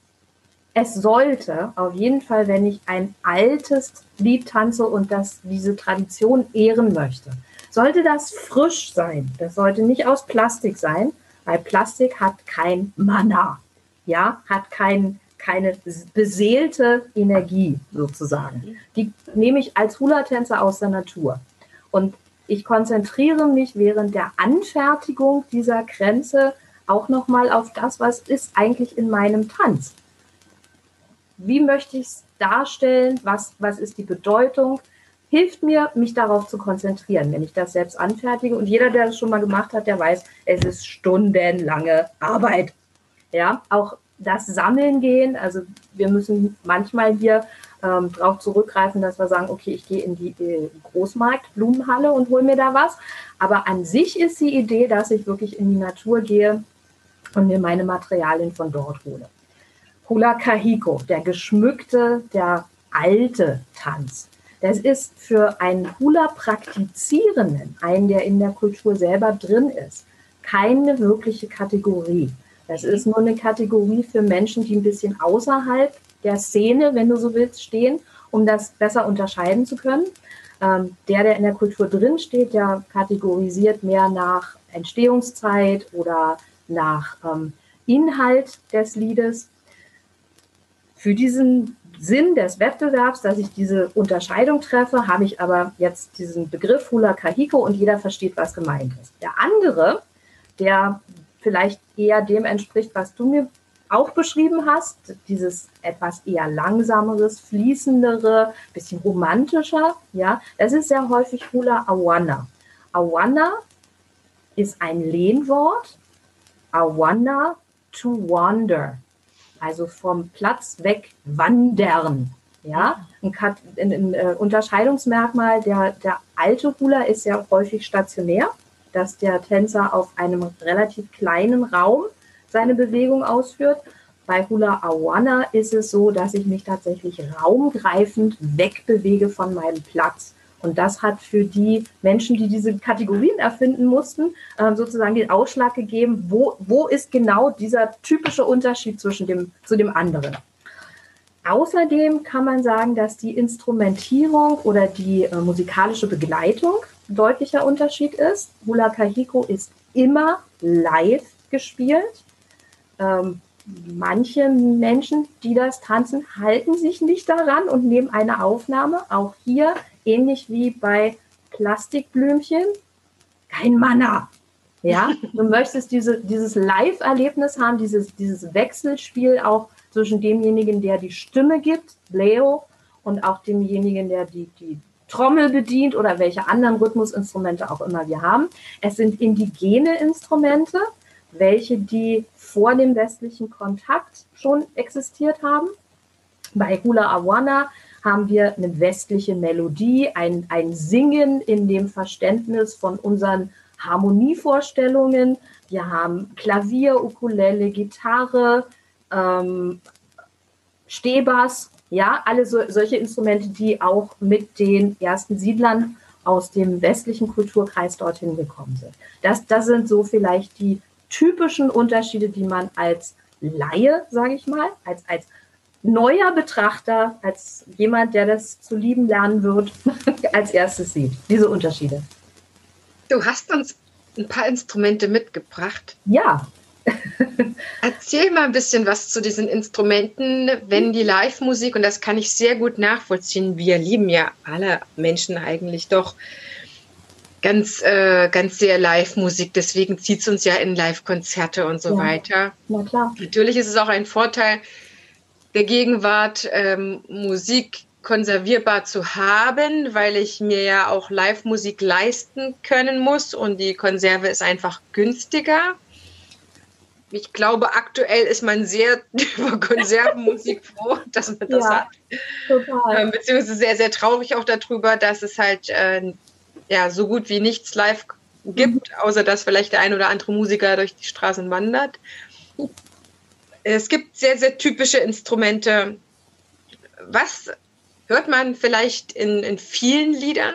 es sollte auf jeden Fall, wenn ich ein altes Lied tanze und das diese Tradition ehren möchte, sollte das frisch sein. Das sollte nicht aus Plastik sein, weil Plastik hat kein Mana, ja, hat kein, keine beseelte Energie sozusagen. Die nehme ich als Hula-Tänzer aus der Natur. Und ich konzentriere mich während der Anfertigung dieser Grenze auch nochmal auf das, was ist eigentlich in meinem Tanz. Wie möchte ich es darstellen? Was, was ist die Bedeutung? Hilft mir, mich darauf zu konzentrieren, wenn ich das selbst anfertige. Und jeder, der das schon mal gemacht hat, der weiß, es ist stundenlange Arbeit. Ja, auch das Sammeln gehen. Also wir müssen manchmal hier ähm, darauf zurückgreifen, dass wir sagen, okay, ich gehe in die äh, Großmarkt, Blumenhalle und hole mir da was. Aber an sich ist die Idee, dass ich wirklich in die Natur gehe und mir meine Materialien von dort hole. Hula Kahiko, der geschmückte, der alte Tanz. Das ist für einen Hula-Praktizierenden, einen, der in der Kultur selber drin ist, keine wirkliche Kategorie. Das ist nur eine Kategorie für Menschen, die ein bisschen außerhalb der Szene, wenn du so willst, stehen, um das besser unterscheiden zu können. Ähm, der, der in der Kultur drin steht, der kategorisiert mehr nach Entstehungszeit oder nach ähm, Inhalt des Liedes. Für diesen Sinn des Wettbewerbs, dass ich diese Unterscheidung treffe, habe ich aber jetzt diesen Begriff Hula Kahiko und jeder versteht, was gemeint ist. Der andere, der vielleicht eher dem entspricht, was du mir auch beschrieben hast, dieses etwas eher langsameres, fließendere, bisschen romantischer, ja, das ist sehr häufig Hula Awana. Awana ist ein Lehnwort. Awana to wander also vom Platz weg wandern. Ja, ein, ein, ein äh, Unterscheidungsmerkmal der, der alte Hula ist ja häufig stationär, dass der Tänzer auf einem relativ kleinen Raum seine Bewegung ausführt. Bei Hula Awana ist es so, dass ich mich tatsächlich raumgreifend wegbewege von meinem Platz. Und das hat für die Menschen, die diese Kategorien erfinden mussten, ähm, sozusagen den Ausschlag gegeben, wo, wo ist genau dieser typische Unterschied zwischen dem, zu dem anderen. Außerdem kann man sagen, dass die Instrumentierung oder die äh, musikalische Begleitung ein deutlicher Unterschied ist. Hula Kahiko ist immer live gespielt. Ähm, manche Menschen, die das tanzen, halten sich nicht daran und nehmen eine Aufnahme. Auch hier ähnlich wie bei Plastikblümchen, kein Mana. Ja, du möchtest diese, dieses Live-Erlebnis haben, dieses, dieses Wechselspiel auch zwischen demjenigen, der die Stimme gibt, Leo, und auch demjenigen, der die, die Trommel bedient oder welche anderen Rhythmusinstrumente auch immer wir haben. Es sind indigene Instrumente, welche die vor dem westlichen Kontakt schon existiert haben. Bei Hula Awana haben wir eine westliche Melodie, ein, ein Singen in dem Verständnis von unseren Harmonievorstellungen. Wir haben Klavier, Ukulele, Gitarre, ähm, Stehbass, ja, alle so, solche Instrumente, die auch mit den ersten Siedlern aus dem westlichen Kulturkreis dorthin gekommen sind. Das, das sind so vielleicht die typischen Unterschiede, die man als Laie, sage ich mal, als, als neuer Betrachter, als jemand, der das zu lieben lernen wird, als erstes sieht. Diese Unterschiede. Du hast uns ein paar Instrumente mitgebracht. Ja. Erzähl mal ein bisschen was zu diesen Instrumenten, wenn die Live-Musik, und das kann ich sehr gut nachvollziehen, wir lieben ja alle Menschen eigentlich doch, ganz, äh, ganz sehr Live-Musik. Deswegen zieht es uns ja in Live-Konzerte und so Ja. weiter. Na klar. Natürlich ist es auch ein Vorteil der Gegenwart, ähm, Musik konservierbar zu haben, weil ich mir ja auch Live-Musik leisten können muss und die Konserve ist einfach günstiger. Ich glaube, aktuell ist man sehr über Konservenmusik froh, dass man das Ja. hat. Total. Ähm, beziehungsweise sehr, sehr traurig auch darüber, dass es halt äh, ja, so gut wie nichts live gibt, außer dass vielleicht der ein oder andere Musiker durch die Straßen wandert. Es gibt sehr, sehr typische Instrumente. Was hört man vielleicht in, in vielen Liedern?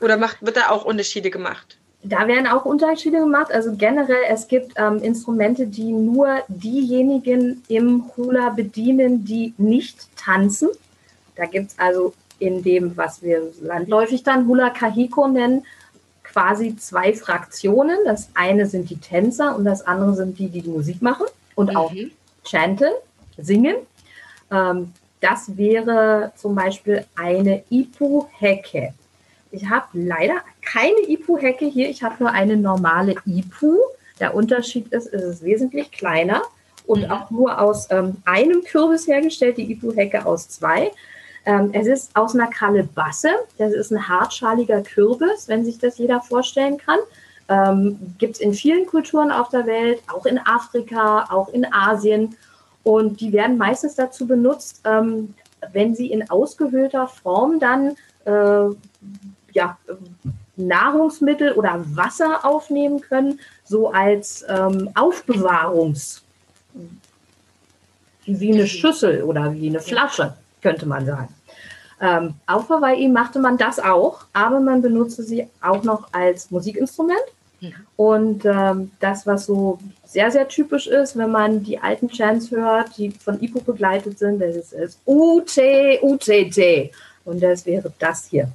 Oder macht, wird da auch Unterschiede gemacht? Da werden auch Unterschiede gemacht. Also generell, es gibt ähm, Instrumente, die nur diejenigen im Hula bedienen, die nicht tanzen. Da gibt es also in dem, was wir landläufig dann Hula Kahiko nennen, quasi zwei Fraktionen. Das eine sind die Tänzer und das andere sind die, die die Musik machen und auch Mhm. Chanten, singen. Ähm, das wäre zum Beispiel eine Ipu-Hecke. Ich habe leider keine Ipu-Hecke hier. Ich habe nur eine normale Ipu. Der Unterschied ist, es ist wesentlich kleiner und Mhm. auch nur aus ähm, einem Kürbis hergestellt, die Ipu-Hecke aus zwei. Ähm, es ist aus einer Kalebasse. Das ist ein hartschaliger Kürbis, wenn sich das jeder vorstellen kann. Ähm, Gibt es in vielen Kulturen auf der Welt, auch in Afrika, auch in Asien. Und die werden meistens dazu benutzt, ähm, wenn sie in ausgehöhlter Form dann äh, ja, Nahrungsmittel oder Wasser aufnehmen können, so als ähm, Aufbewahrungs, wie, wie eine Schüssel oder wie eine Flasche, könnte man sagen. Ähm, auf Hawaii machte man das auch, aber man benutzte sie auch noch als Musikinstrument. Und ähm, das, was so sehr, sehr typisch ist, wenn man die alten Chants hört, die von Ipo begleitet sind, das ist, ist Ute, UTT. Und das wäre das hier.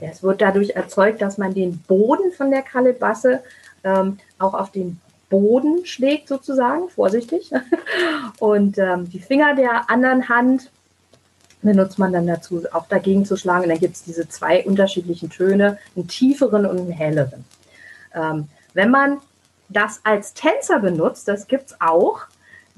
Es wird dadurch erzeugt, dass man den Boden von der Kalebasse ähm, auch auf den Boden schlägt, sozusagen, vorsichtig. Und ähm, die Finger der anderen Hand benutzt man dann dazu, auch dagegen zu schlagen. Und dann gibt es diese zwei unterschiedlichen Töne, einen tieferen und einen helleren. Ähm, wenn man das als Tänzer benutzt, das gibt es auch,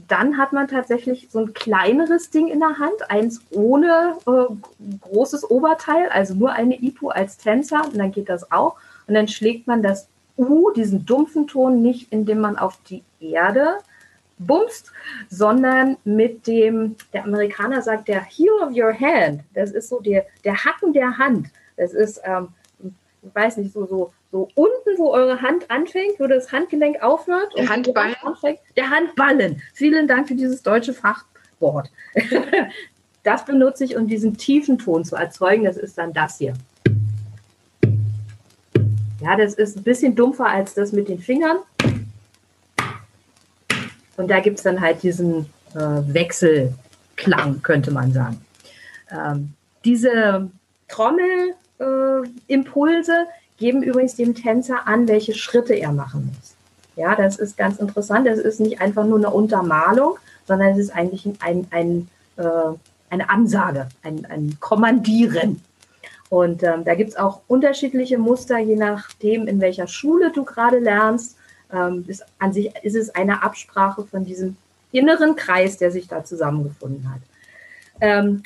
dann hat man tatsächlich so ein kleineres Ding in der Hand, eins ohne äh, großes Oberteil, also nur eine Ipu als Tänzer, und dann geht das auch. Und dann schlägt man das U, diesen dumpfen Ton, nicht indem man auf die Erde bumst, sondern mit dem, der Amerikaner sagt, der heel of your hand. Das ist so der, der Hacken der Hand. Das ist, ähm, ich weiß nicht, so, so, so unten, wo eure Hand anfängt, wo das Handgelenk aufhört. Der Handballen? Hand anfängt. Der Handballen. Vielen Dank für dieses deutsche Fachwort. das benutze ich, um diesen tiefen Ton zu erzeugen. Das ist dann das hier. Ja, das ist ein bisschen dumpfer als das mit den Fingern. Und da gibt es dann halt diesen äh, Wechselklang, könnte man sagen. Ähm, diese Trommelimpulse äh, geben übrigens dem Tänzer an, welche Schritte er machen muss. Ja, das ist ganz interessant. Das ist nicht einfach nur eine Untermalung, sondern es ist eigentlich ein, ein, äh, eine Ansage, ein, ein Kommandieren. Und ähm, da gibt es auch unterschiedliche Muster, je nachdem, in welcher Schule du gerade lernst. Ähm, ist, an sich ist es eine Absprache von diesem inneren Kreis, der sich da zusammengefunden hat. Ähm,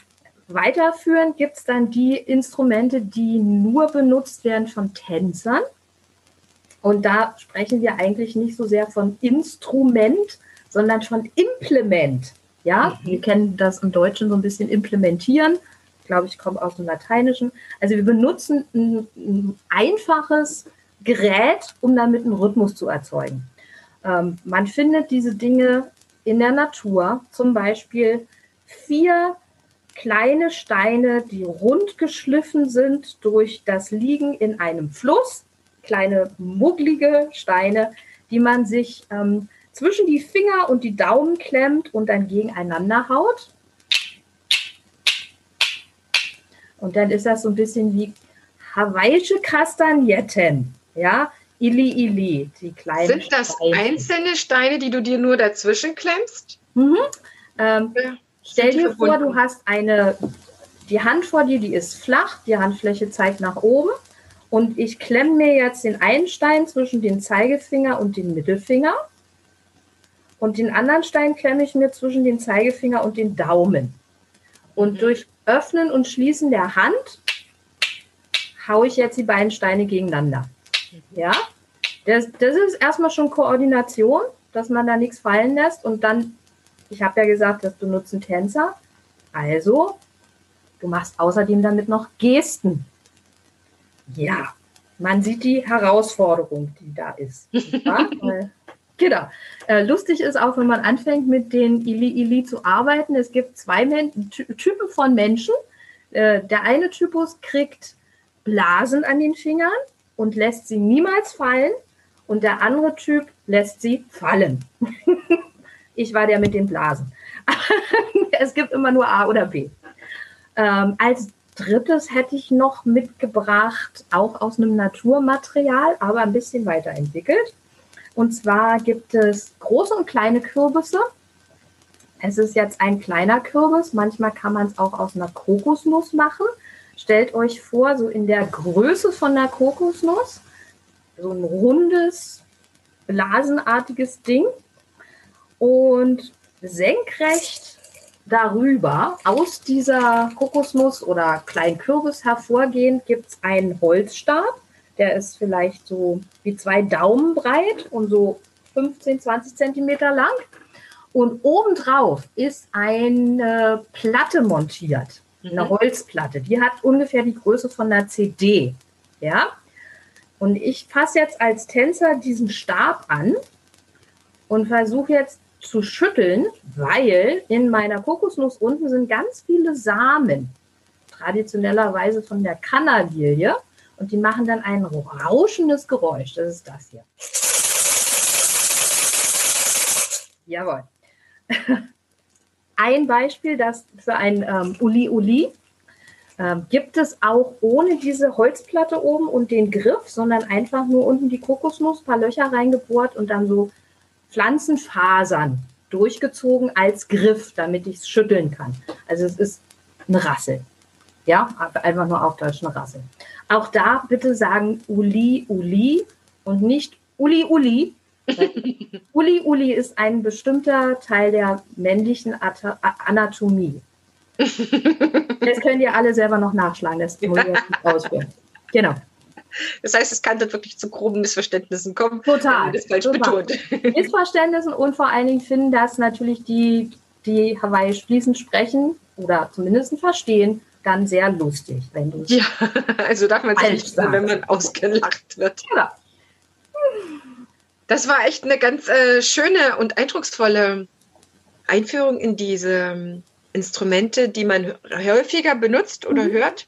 weiterführend gibt es dann die Instrumente, die nur benutzt werden von Tänzern. Und da sprechen wir eigentlich nicht so sehr von Instrument, sondern von Implement. Ja, wir kennen das im Deutschen so ein bisschen implementieren. Glaube, ich komme aus dem Lateinischen. Also wir benutzen ein, ein einfaches Gerät, um damit einen Rhythmus zu erzeugen. Ähm, man findet diese Dinge in der Natur, zum Beispiel vier kleine Steine, die rund geschliffen sind durch das Liegen in einem Fluss, kleine mugglige Steine, die man sich ähm, zwischen die Finger und die Daumen klemmt und dann gegeneinander haut. Und dann ist das so ein bisschen wie hawaiische Kastagnetten. Ja, Ili Ili, die kleinen Sind das Steine. einzelne Steine, die du dir nur dazwischen klemmst? Mhm. Ähm, Ja. stell dir vor, du hast eine die Hand vor dir, die ist flach, die Handfläche zeigt nach oben. Und ich klemme mir jetzt den einen Stein zwischen den Zeigefinger und den Mittelfinger. Und den anderen Stein klemme ich mir zwischen den Zeigefinger und den Daumen. Und mhm. durch Öffnen und Schließen der Hand haue ich jetzt die beiden Steine gegeneinander. Ja, das, das ist erstmal schon Koordination, dass man da nichts fallen lässt. Und dann, ich habe ja gesagt, dass du nutzt einen Tänzer. Also, du machst außerdem damit noch Gesten. Ja, man sieht die Herausforderung, die da ist. Genau. Äh, lustig ist auch, wenn man anfängt, mit den Ili-Ili zu arbeiten. Es gibt zwei Men Typen von Menschen. Äh, der eine Typus kriegt Blasen an den Fingern und lässt sie niemals fallen. Und der andere Typ lässt sie fallen. ich war der mit den Blasen. es gibt immer nur A oder B. Ähm, als drittes hätte ich noch mitgebracht, auch aus einem Naturmaterial, aber ein bisschen weiterentwickelt. Und zwar gibt es große und kleine Kürbisse. Es ist jetzt ein kleiner Kürbis. Manchmal kann man es auch aus einer Kokosnuss machen. Stellt euch vor, so in der Größe von einer Kokosnuss, so ein rundes, blasenartiges Ding. Und senkrecht darüber, aus dieser Kokosnuss oder kleinen Kürbis hervorgehend, gibt es einen Holzstab. Der ist vielleicht so wie zwei Daumen breit und so 15, 20 Zentimeter lang. Und obendrauf ist eine Platte montiert, eine mhm. Holzplatte. Die hat ungefähr die Größe von einer CD. Ja. Und ich fasse jetzt als Tänzer diesen Stab an und versuche jetzt zu schütteln, weil in meiner Kokosnuss unten sind ganz viele Samen, traditionellerweise von der Cannalilie, und die machen dann ein rauschendes Geräusch. Das ist das hier. Jawohl. Ein Beispiel, das für ein ähm, Uli Uli ähm, gibt es auch ohne diese Holzplatte oben und den Griff, sondern einfach nur unten die Kokosnuss, paar Löcher reingebohrt und dann so Pflanzenfasern durchgezogen als Griff, damit ich es schütteln kann. Also es ist eine Rassel. Ja, einfach nur auf Deutsch eine Rassel. Auch da bitte sagen Uli Uli und nicht Uli Uli. Uli Uli ist ein bestimmter Teil der männlichen Anatomie. Das könnt ihr alle selber noch nachschlagen, das muss ich jetzt ausführen. Genau. Das heißt, es kann dann wirklich zu groben Missverständnissen kommen. Total. Das falsch total. betont. Missverständnissen und vor allen Dingen finden das natürlich die, die Hawaii fließend sprechen oder zumindest verstehen, dann sehr lustig, wenn du Ja, also darf man es nicht sagen, wenn man ausgelacht wird. Genau. Das war echt eine ganz äh, schöne und eindrucksvolle Einführung in diese ähm, Instrumente, die man häufiger benutzt oder mhm. hört.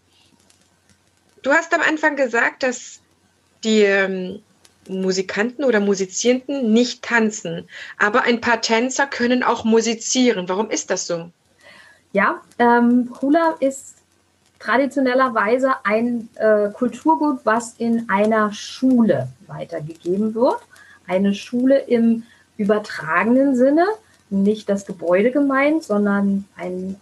Du hast am Anfang gesagt, dass die ähm, Musikanten oder Musizierenden nicht tanzen, aber ein paar Tänzer können auch musizieren. Warum ist das so? Ja, ähm, Hula ist traditionellerweise ein äh, Kulturgut, was in einer Schule weitergegeben wird. Eine Schule im übertragenen Sinne, nicht das Gebäude gemeint, sondern ein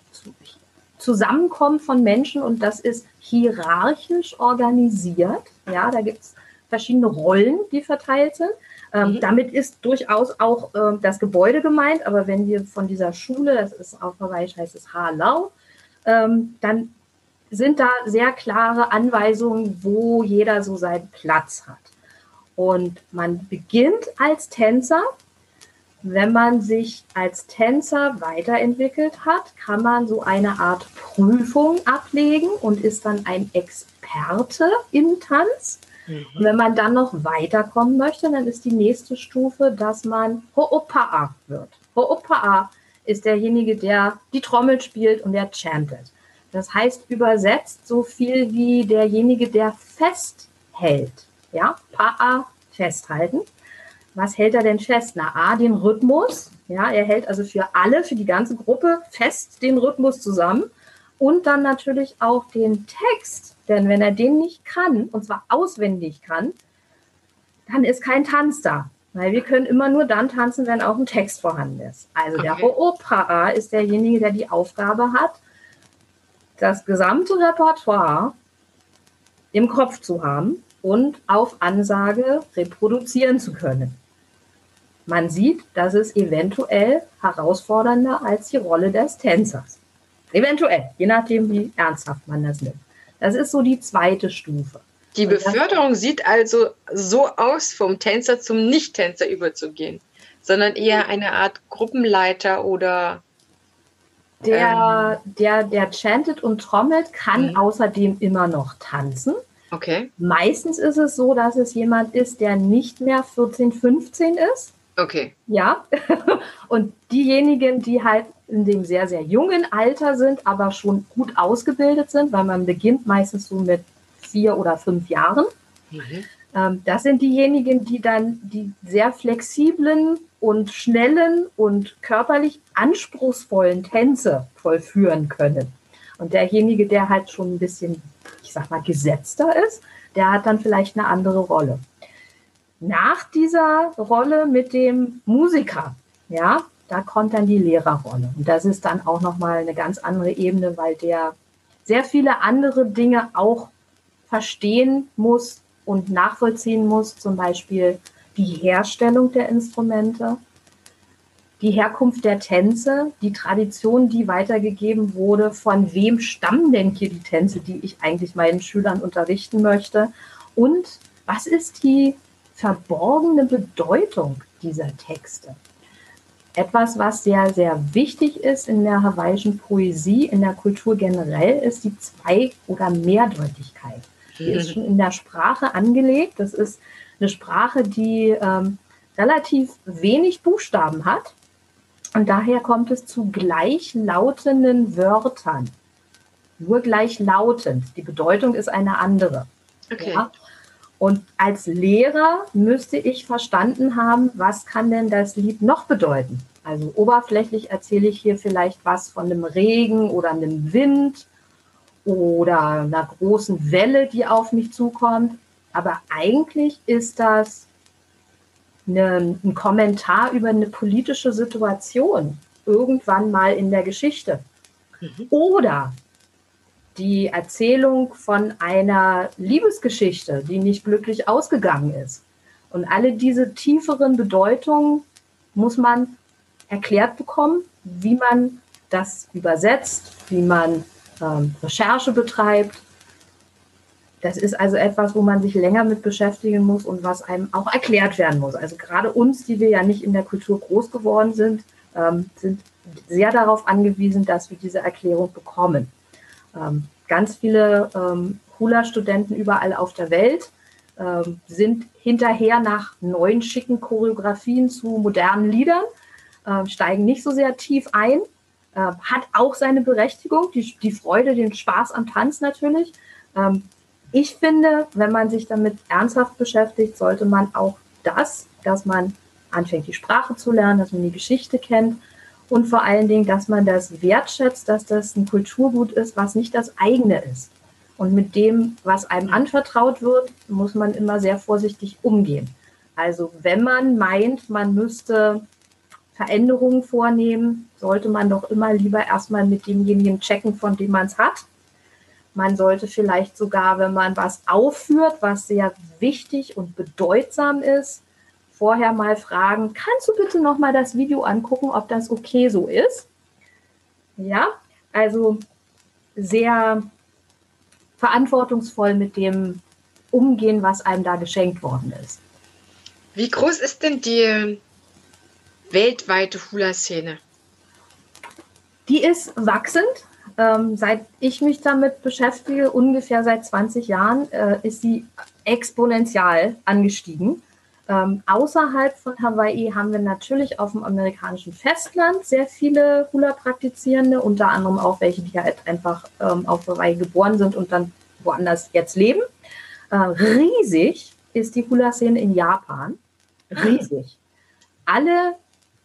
Zusammenkommen von Menschen und das ist hierarchisch organisiert. Ja, da gibt es verschiedene Rollen, die verteilt sind. Ähm, mhm. Damit ist durchaus auch äh, das Gebäude gemeint, aber wenn wir von dieser Schule, das ist auf Hawaii heißt es Halau, ähm, dann sind da sehr klare Anweisungen, wo jeder so seinen Platz hat. Und man beginnt als Tänzer wenn man sich als Tänzer weiterentwickelt hat, kann man so eine Art Prüfung ablegen und ist dann ein Experte im Tanz. Mhm. Und wenn man dann noch weiterkommen möchte, dann ist die nächste Stufe, dass man Ho'opa'a wird. Ho'opa'a ist derjenige, der die Trommel spielt und der chantet. Das heißt übersetzt so viel wie derjenige, der festhält. Ja, Pa'a festhalten was hält er denn fest? Na, A, den Rhythmus. Ja, er hält also für alle, für die ganze Gruppe fest den Rhythmus zusammen. Und dann natürlich auch den Text. Denn wenn er den nicht kann, und zwar auswendig kann, dann ist kein Tanz da. Weil wir können immer nur dann tanzen, wenn auch ein Text vorhanden ist. Also okay. der Ho'opa'a ist derjenige, der die Aufgabe hat, das gesamte Repertoire im Kopf zu haben und auf Ansage reproduzieren zu können. Man sieht, das ist eventuell herausfordernder als die Rolle des Tänzers. Eventuell, je nachdem, wie ernsthaft man das nimmt. Das ist so die zweite Stufe. Die Beförderung sieht also so aus, vom Tänzer zum Nicht-Tänzer überzugehen, sondern eher eine Art Gruppenleiter oder der, ähm, der, der chantet und trommelt, kann mhm. außerdem immer noch tanzen. Okay. Meistens ist es so, dass es jemand ist, der nicht mehr 14, 15 ist. Okay. Ja. Und diejenigen, die halt in dem sehr, sehr jungen Alter sind, aber schon gut ausgebildet sind, weil man beginnt meistens so mit vier oder fünf Jahren. Mhm. Ähm, das sind diejenigen, die dann die sehr flexiblen und schnellen und körperlich anspruchsvollen Tänze vollführen können. Und derjenige, der halt schon ein bisschen, ich sag mal, gesetzter ist, der hat dann vielleicht eine andere Rolle. Nach dieser Rolle mit dem Musiker, ja, da kommt dann die Lehrerrolle. Und das ist dann auch nochmal eine ganz andere Ebene, weil der sehr viele andere Dinge auch verstehen muss und nachvollziehen muss, zum Beispiel die Herstellung der Instrumente, die Herkunft der Tänze, die Tradition, die weitergegeben wurde, von wem stammen denn hier die Tänze, die ich eigentlich meinen Schülern unterrichten möchte und was ist die verborgene Bedeutung dieser Texte. Etwas, was sehr, sehr wichtig ist in der hawaiischen Poesie, in der Kultur generell, ist die Zwei- oder Mehrdeutigkeit. Die ist schon in der Sprache angelegt. Das ist eine Sprache, die ähm, relativ wenig Buchstaben hat. Und daher kommt es zu gleichlautenden Wörtern. Nur gleichlautend. Die Bedeutung ist eine andere. Okay. Ja? Und als Lehrer müsste ich verstanden haben, was kann denn das Lied noch bedeuten? Also oberflächlich erzähle ich hier vielleicht was von einem Regen oder einem Wind oder einer großen Welle, die auf mich zukommt. Aber eigentlich ist das eine, ein Kommentar über eine politische Situation irgendwann mal in der Geschichte. Mhm. Oder die Erzählung von einer Liebesgeschichte, die nicht glücklich ausgegangen ist. Und alle diese tieferen Bedeutungen muss man erklärt bekommen, wie man das übersetzt, wie man ähm, Recherche betreibt. Das ist also etwas, wo man sich länger mit beschäftigen muss und was einem auch erklärt werden muss. Also gerade uns, die wir ja nicht in der Kultur groß geworden sind, ähm, sind sehr darauf angewiesen, dass wir diese Erklärung bekommen. Ähm, ganz viele ähm, Hula-Studenten überall auf der Welt ähm, sind hinterher nach neuen schicken Choreografien zu modernen Liedern, äh, steigen nicht so sehr tief ein, äh, hat auch seine Berechtigung, die, die Freude, den Spaß am Tanz natürlich. Ähm, ich finde, wenn man sich damit ernsthaft beschäftigt, sollte man auch das, dass man anfängt, die Sprache zu lernen, dass man die Geschichte kennt und vor allen Dingen, dass man das wertschätzt, dass das ein Kulturgut ist, was nicht das eigene ist. Und mit dem, was einem anvertraut wird, muss man immer sehr vorsichtig umgehen. Also wenn man meint, man müsste Veränderungen vornehmen, sollte man doch immer lieber erstmal mit demjenigen checken, von dem man es hat. Man sollte vielleicht sogar, wenn man was aufführt, was sehr wichtig und bedeutsam ist, vorher mal fragen, kannst du bitte noch mal das Video angucken, ob das okay so ist? Ja, also sehr verantwortungsvoll mit dem umgehen, was einem da geschenkt worden ist. Wie groß ist denn die weltweite Hula-Szene? Die ist wachsend. Ähm, seit ich mich damit beschäftige, ungefähr seit 20 Jahren, äh, ist sie exponentiell angestiegen. Ähm, außerhalb von Hawaii haben wir natürlich auf dem amerikanischen Festland sehr viele Hula-Praktizierende, unter anderem auch welche, die halt einfach ähm, auf Hawaii geboren sind und dann woanders jetzt leben. Äh, riesig ist die Hula-Szene in Japan. Riesig. Alle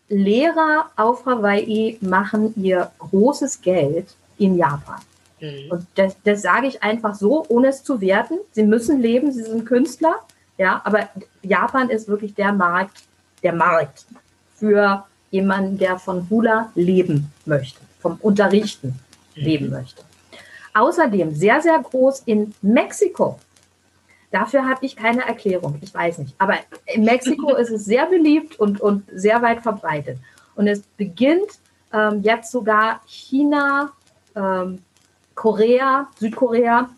Lehrer auf Hawaii machen ihr großes Geld in Japan. Mhm. Und das, das sage ich einfach so, ohne es zu werten. Sie müssen leben, sie sind Künstler. Ja, aber Japan ist wirklich der Markt, der Markt für jemanden, der von Hula leben möchte, vom Unterrichten mhm. leben möchte. Außerdem sehr, sehr groß in Mexiko. Dafür habe ich keine Erklärung. Ich weiß nicht. Aber in Mexiko ist es sehr beliebt und, und sehr weit verbreitet. Und es beginnt ähm, jetzt sogar China, ähm, Korea, Südkorea,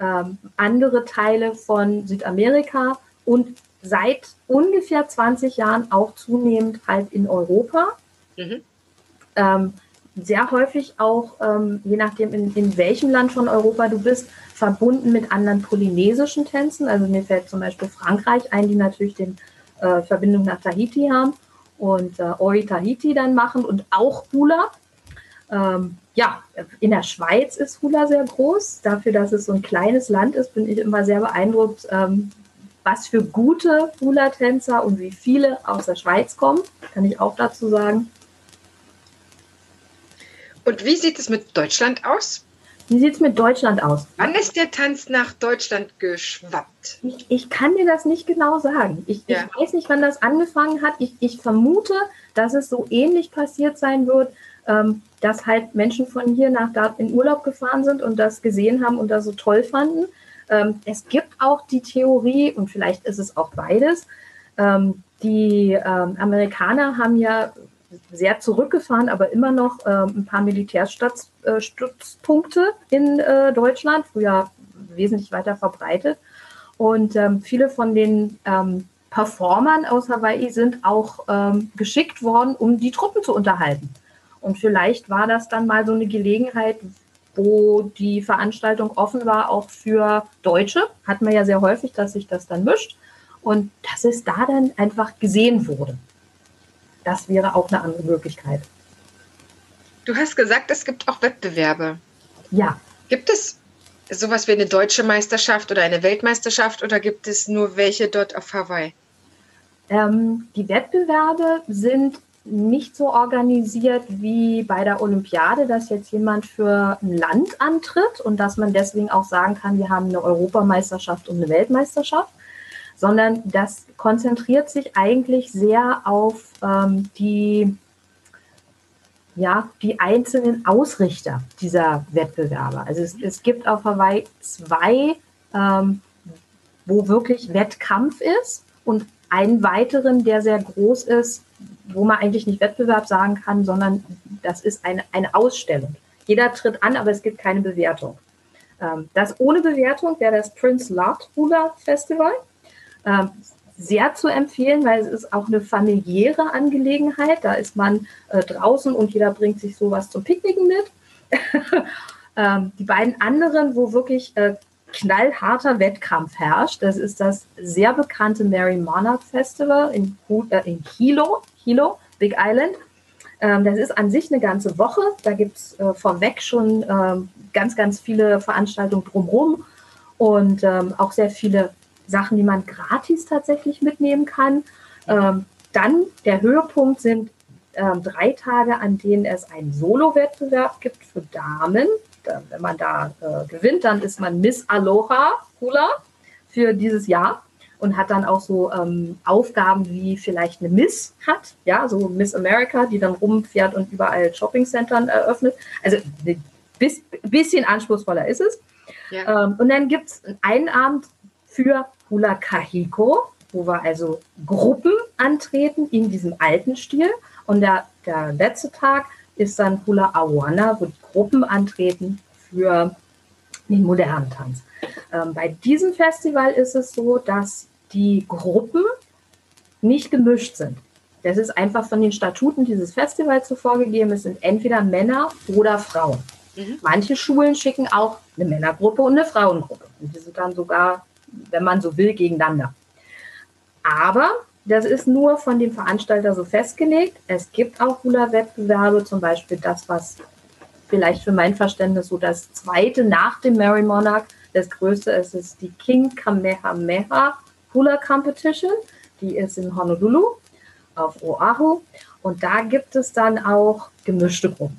ähm, andere Teile von Südamerika und seit ungefähr 20 Jahren auch zunehmend halt in Europa. Mhm. Ähm, sehr häufig auch, ähm, je nachdem, in, in welchem Land von Europa du bist, verbunden mit anderen polynesischen Tänzen. Also mir fällt zum Beispiel Frankreich ein, die natürlich den äh, Verbindung nach Tahiti haben und äh, Ori Tahiti dann machen und auch Hula. Ähm, ja, in der Schweiz ist Hula sehr groß. Dafür, dass es so ein kleines Land ist, bin ich immer sehr beeindruckt, ähm, was für gute Hula-Tänzer und wie viele aus der Schweiz kommen, kann ich auch dazu sagen. Und wie sieht es mit Deutschland aus? Wie sieht es mit Deutschland aus? Wann ist der Tanz nach Deutschland geschwappt? Ich, ich kann dir das nicht genau sagen. Ich, ja. ich, weiß nicht, wann das angefangen hat. Ich, ich vermute, dass es so ähnlich passiert sein wird, ähm, dass halt Menschen von hier nach da in Urlaub gefahren sind und das gesehen haben und das so toll fanden. Ähm, es gibt auch die Theorie, und vielleicht ist es auch beides, ähm, die ähm, Amerikaner haben ja sehr zurückgefahren, aber immer noch ähm, ein paar Militärstützpunkte äh, in äh, Deutschland, früher wesentlich weiter verbreitet. Und ähm, viele von den ähm, Performern aus Hawaii sind auch geschickt worden, um die Truppen zu unterhalten. Und vielleicht war das dann mal so eine Gelegenheit, wo die Veranstaltung offen war, auch für Deutsche. Hat man ja sehr häufig, dass sich das dann mischt. Und dass es da dann einfach gesehen wurde. Das wäre auch eine andere Möglichkeit. Du hast gesagt, es gibt auch Wettbewerbe. Ja. Gibt es sowas wie eine deutsche Meisterschaft oder eine Weltmeisterschaft oder gibt es nur welche dort auf Hawaii? Ähm, die Wettbewerbe sind nicht so organisiert wie bei der Olympiade, dass jetzt jemand für ein Land antritt und dass man deswegen auch sagen kann, wir haben eine Europameisterschaft und eine Weltmeisterschaft, sondern das konzentriert sich eigentlich sehr auf ähm, die, ja, die einzelnen Ausrichter dieser Wettbewerbe. Also es, es gibt auf Hawaii zwei, ähm, wo wirklich Wettkampf ist und einen weiteren, der sehr groß ist, wo man eigentlich nicht Wettbewerb sagen kann, sondern das ist eine, eine Ausstellung. Jeder tritt an, aber es gibt keine Bewertung. Ähm, das ohne Bewertung wäre das Prince Hula Festival. Ähm, sehr zu empfehlen, weil es ist auch eine familiäre Angelegenheit. Da ist man äh, draußen und jeder bringt sich sowas zum Picknicken mit. ähm, die beiden anderen, wo wirklich äh, knallharter Wettkampf herrscht, das ist das sehr bekannte Mary Monarch Festival in, äh, in Hilo, Hilo, Big Island. Ähm, das ist an sich eine ganze Woche. Da gibt es äh, vorweg schon ähm, ganz, ganz viele Veranstaltungen drumherum und ähm, auch sehr viele Sachen, die man gratis tatsächlich mitnehmen kann. Ähm, dann der Höhepunkt sind ähm, drei Tage, an denen es einen Solo-Wettbewerb gibt für Damen. Da, wenn man da äh, gewinnt, dann ist man Miss Aloha Hula für dieses Jahr und hat dann auch so ähm, Aufgaben wie vielleicht eine Miss hat, ja, so Miss America, die dann rumfährt und überall Shoppingcentern eröffnet. Also ein bisschen anspruchsvoller ist es. Ja. Ähm, und dann gibt es einen Abend für Hula Kahiko, wo wir also Gruppen antreten in diesem alten Stil. Und der, der letzte Tag ist dann Hula Awana, wo die Gruppen antreten für den modernen Tanz. Ähm, bei diesem Festival ist es so, dass die Gruppen nicht gemischt sind. Das ist einfach von den Statuten dieses Festivals so vorgegeben. Es sind entweder Männer oder Frauen. Mhm. Manche Schulen schicken auch eine Männergruppe und eine Frauengruppe. Und die sind dann sogar wenn man so will, gegeneinander. Aber das ist nur von dem Veranstalter so festgelegt. Es gibt auch Hula-Wettbewerbe, zum Beispiel das, was vielleicht für mein Verständnis so das zweite nach dem Mary Monarch, das größte ist, ist die King Kamehameha Hula Competition. Die ist in Honolulu auf Oahu. Und da gibt es dann auch gemischte Gruppen.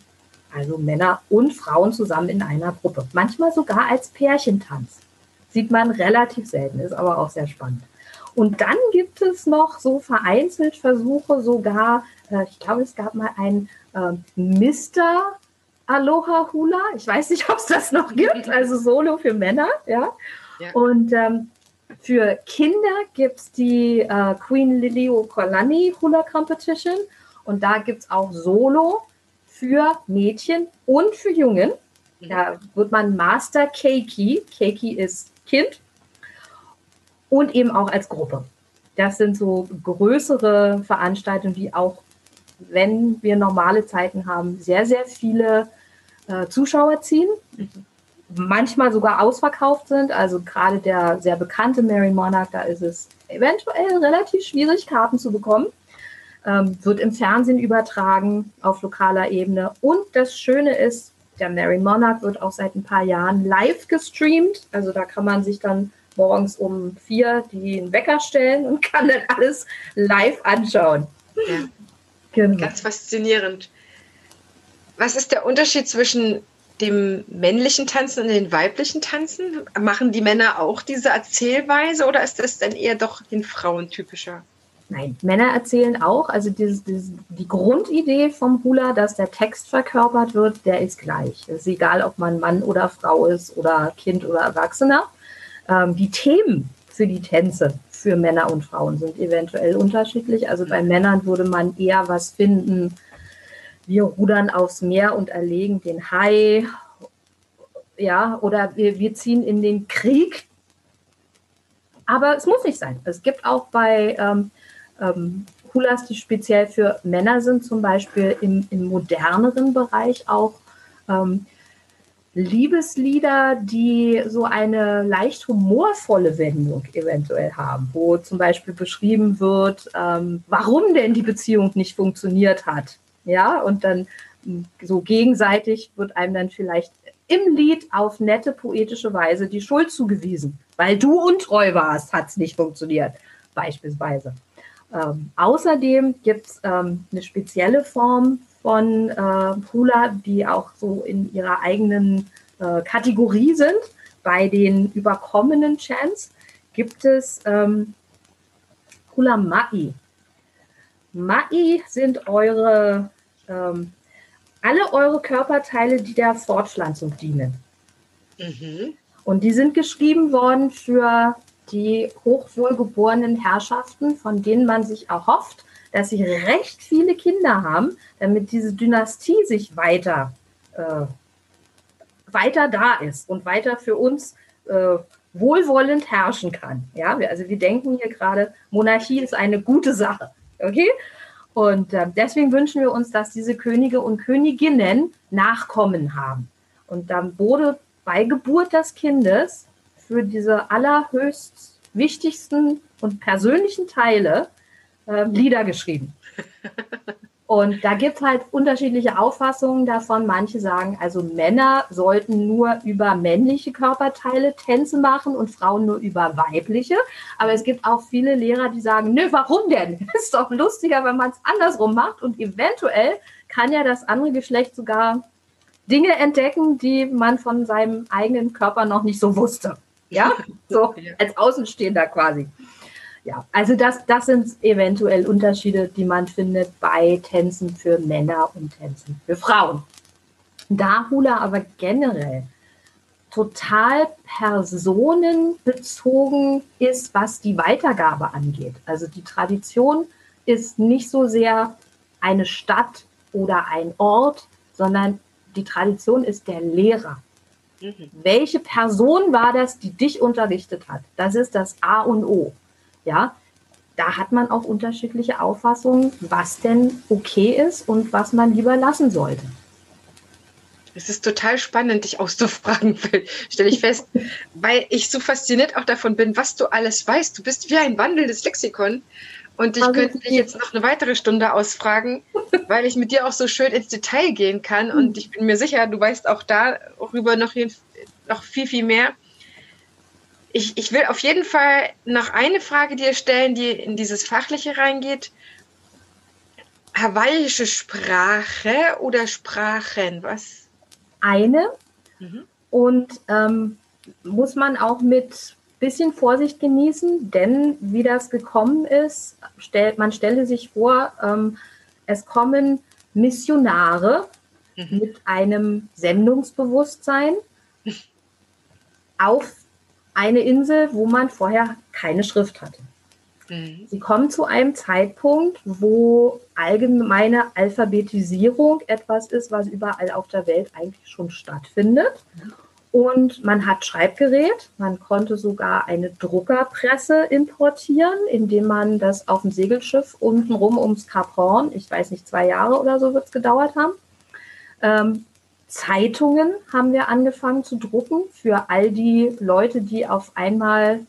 Also Männer und Frauen zusammen in einer Gruppe. Manchmal sogar als Pärchentanz. Sieht man relativ selten, ist aber auch sehr spannend. Und dann gibt es noch so vereinzelt Versuche, sogar, äh, ich glaube, es gab mal ein äh, Mister Aloha Hula. Ich weiß nicht, ob es das noch gibt, also Solo für Männer, ja. ja. Und ähm, für Kinder gibt es die äh, Queen Liliuokalani Hula Competition und da gibt es auch Solo für Mädchen und für Jungen. Mhm. Da wird man Master Keiki, Keiki ist Kind, und eben auch als Gruppe. Das sind so größere Veranstaltungen, die auch, wenn wir normale Zeiten haben, sehr, sehr viele äh, Zuschauer ziehen. Manchmal sogar ausverkauft sind. Also gerade der sehr bekannte Mary Monarch, da ist es eventuell relativ schwierig, Karten zu bekommen. Ähm, wird im Fernsehen übertragen auf lokaler Ebene. Und das Schöne ist, der Mary Monarch wird auch seit ein paar Jahren live gestreamt. Also da kann man sich dann morgens um vier den Wecker stellen und kann dann alles live anschauen. Ja. Genau. Ganz faszinierend. Was ist der Unterschied zwischen dem männlichen Tanzen und den weiblichen Tanzen? Machen die Männer auch diese Erzählweise oder ist das dann eher doch den Frauen typischer? Nein, Männer erzählen auch. Also dieses, dieses, die Grundidee vom Hula, dass der Text verkörpert wird, der ist gleich. Es ist egal, ob man Mann oder Frau ist oder Kind oder Erwachsener. Ähm, die Themen für die Tänze für Männer und Frauen sind eventuell unterschiedlich. Also bei Männern würde man eher was finden, wir rudern aufs Meer und erlegen den Hai. Ja, oder wir, wir ziehen in den Krieg. Aber es muss nicht sein. Es gibt auch bei ähm, ähm, Hulas, die speziell für Männer sind, zum Beispiel im, im moderneren Bereich auch ähm, Liebeslieder, die so eine leicht humorvolle Wendung eventuell haben, wo zum Beispiel beschrieben wird, ähm, warum denn die Beziehung nicht funktioniert hat. Ja, und dann hm, so gegenseitig wird einem dann vielleicht im Lied auf nette poetische Weise die Schuld zugewiesen. Weil du untreu warst, hat es nicht funktioniert, beispielsweise. Ähm, außerdem gibt es ähm, eine spezielle Form von äh, Hula, die auch so in ihrer eigenen äh, Kategorie sind. Bei den überkommenen Chants gibt es ähm, Hula Mai. Mai sind eure, ähm, alle eure Körperteile, die der Fortpflanzung dienen. Mhm. Und die sind geschrieben worden für die hochwohlgeborenen Herrschaften, von denen man sich erhofft, dass sie recht viele Kinder haben, damit diese Dynastie sich weiter, äh, weiter da ist und weiter für uns äh, wohlwollend herrschen kann. Ja, also wir denken hier gerade, Monarchie ist eine gute Sache. Okay? Und äh, deswegen wünschen wir uns, dass diese Könige und Königinnen Nachkommen haben. Und dann wurde bei Geburt des Kindes für diese allerhöchst wichtigsten und persönlichen Teile äh, Lieder geschrieben. Und da gibt es halt unterschiedliche Auffassungen davon. Manche sagen, also Männer sollten nur über männliche Körperteile Tänze machen und Frauen nur über weibliche. Aber es gibt auch viele Lehrer, die sagen, nö, warum denn? Ist doch lustiger, wenn man es andersrum macht. Und eventuell kann ja das andere Geschlecht sogar Dinge entdecken, die man von seinem eigenen Körper noch nicht so wusste. Ja, so als Außenstehender quasi. Ja, also das, das sind eventuell Unterschiede, die man findet bei Tänzen für Männer und Tänzen für Frauen. Da Hula aber generell total personenbezogen ist, was die Weitergabe angeht. Also die Tradition ist nicht so sehr eine Stadt oder ein Ort, sondern die Tradition ist der Lehrer. Mhm. Welche Person war das, die dich unterrichtet hat? Das ist das A und O. Ja, da hat man auch unterschiedliche Auffassungen, was denn okay ist und was man lieber lassen sollte. Es ist total spannend, dich auszufragen, stelle ich fest, weil ich so fasziniert auch davon bin, was du alles weißt. Du bist wie ein wandelndes Lexikon. Und ich könnte dich jetzt noch eine weitere Stunde ausfragen, weil ich mit dir auch so schön ins Detail gehen kann. Und ich bin mir sicher, du weißt auch darüber noch, noch viel, viel mehr. Ich, ich will auf jeden Fall noch eine Frage dir stellen, die in dieses Fachliche reingeht. Hawaiische Sprache oder Sprachen, was? Eine. Mhm. Und ähm, muss man auch mit bisschen Vorsicht genießen, denn wie das gekommen ist, stell, man stelle sich vor, ähm, es kommen Missionare mhm. mit einem Sendungsbewusstsein auf eine Insel, wo man vorher keine Schrift hatte. Mhm. Sie kommen zu einem Zeitpunkt, wo allgemeine Alphabetisierung etwas ist, was überall auf der Welt eigentlich schon stattfindet. Und man hat Schreibgerät, man konnte sogar eine Druckerpresse importieren, indem man das auf dem Segelschiff untenrum ums Kap Horn, ich weiß nicht, zwei Jahre oder so wird es gedauert haben. Ähm, Zeitungen haben wir angefangen zu drucken für all die Leute, die auf einmal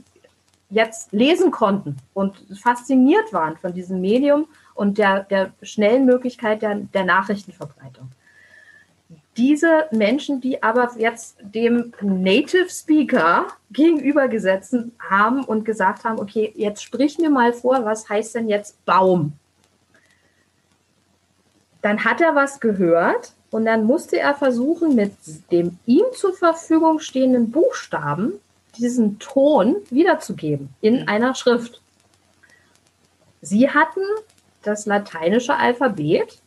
jetzt lesen konnten und fasziniert waren von diesem Medium und der, der schnellen Möglichkeit der, der Nachrichtenverbreitung. Diese Menschen, die aber jetzt dem Native Speaker gegenübergesetzt haben und gesagt haben, okay, jetzt sprich mir mal vor, was heißt denn jetzt Baum? Dann hat er was gehört und dann musste er versuchen, mit dem ihm zur Verfügung stehenden Buchstaben diesen Ton wiederzugeben in einer Schrift. Sie hatten das lateinische Alphabet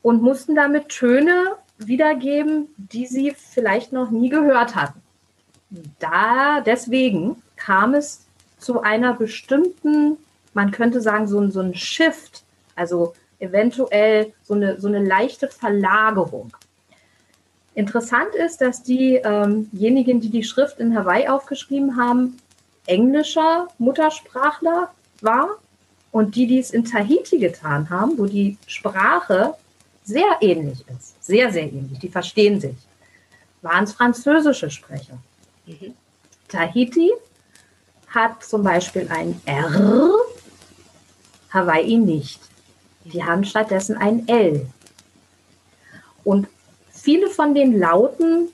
und mussten damit Töne wiedergeben, die sie vielleicht noch nie gehört hatten. Da deswegen kam es zu einer bestimmten, man könnte sagen, so, so ein Shift, also eventuell so eine, so eine leichte Verlagerung. Interessant ist, dass diejenigen, ähm die die Schrift in Hawaii aufgeschrieben haben, englischer Muttersprachler war und die, die es in Tahiti getan haben, wo die Sprache sehr ähnlich ist, sehr, sehr ähnlich, die verstehen sich, waren es französische Sprecher. Mhm. Tahiti hat zum Beispiel ein R, Hawaii nicht. Die haben stattdessen ein L. Und viele von den Lauten,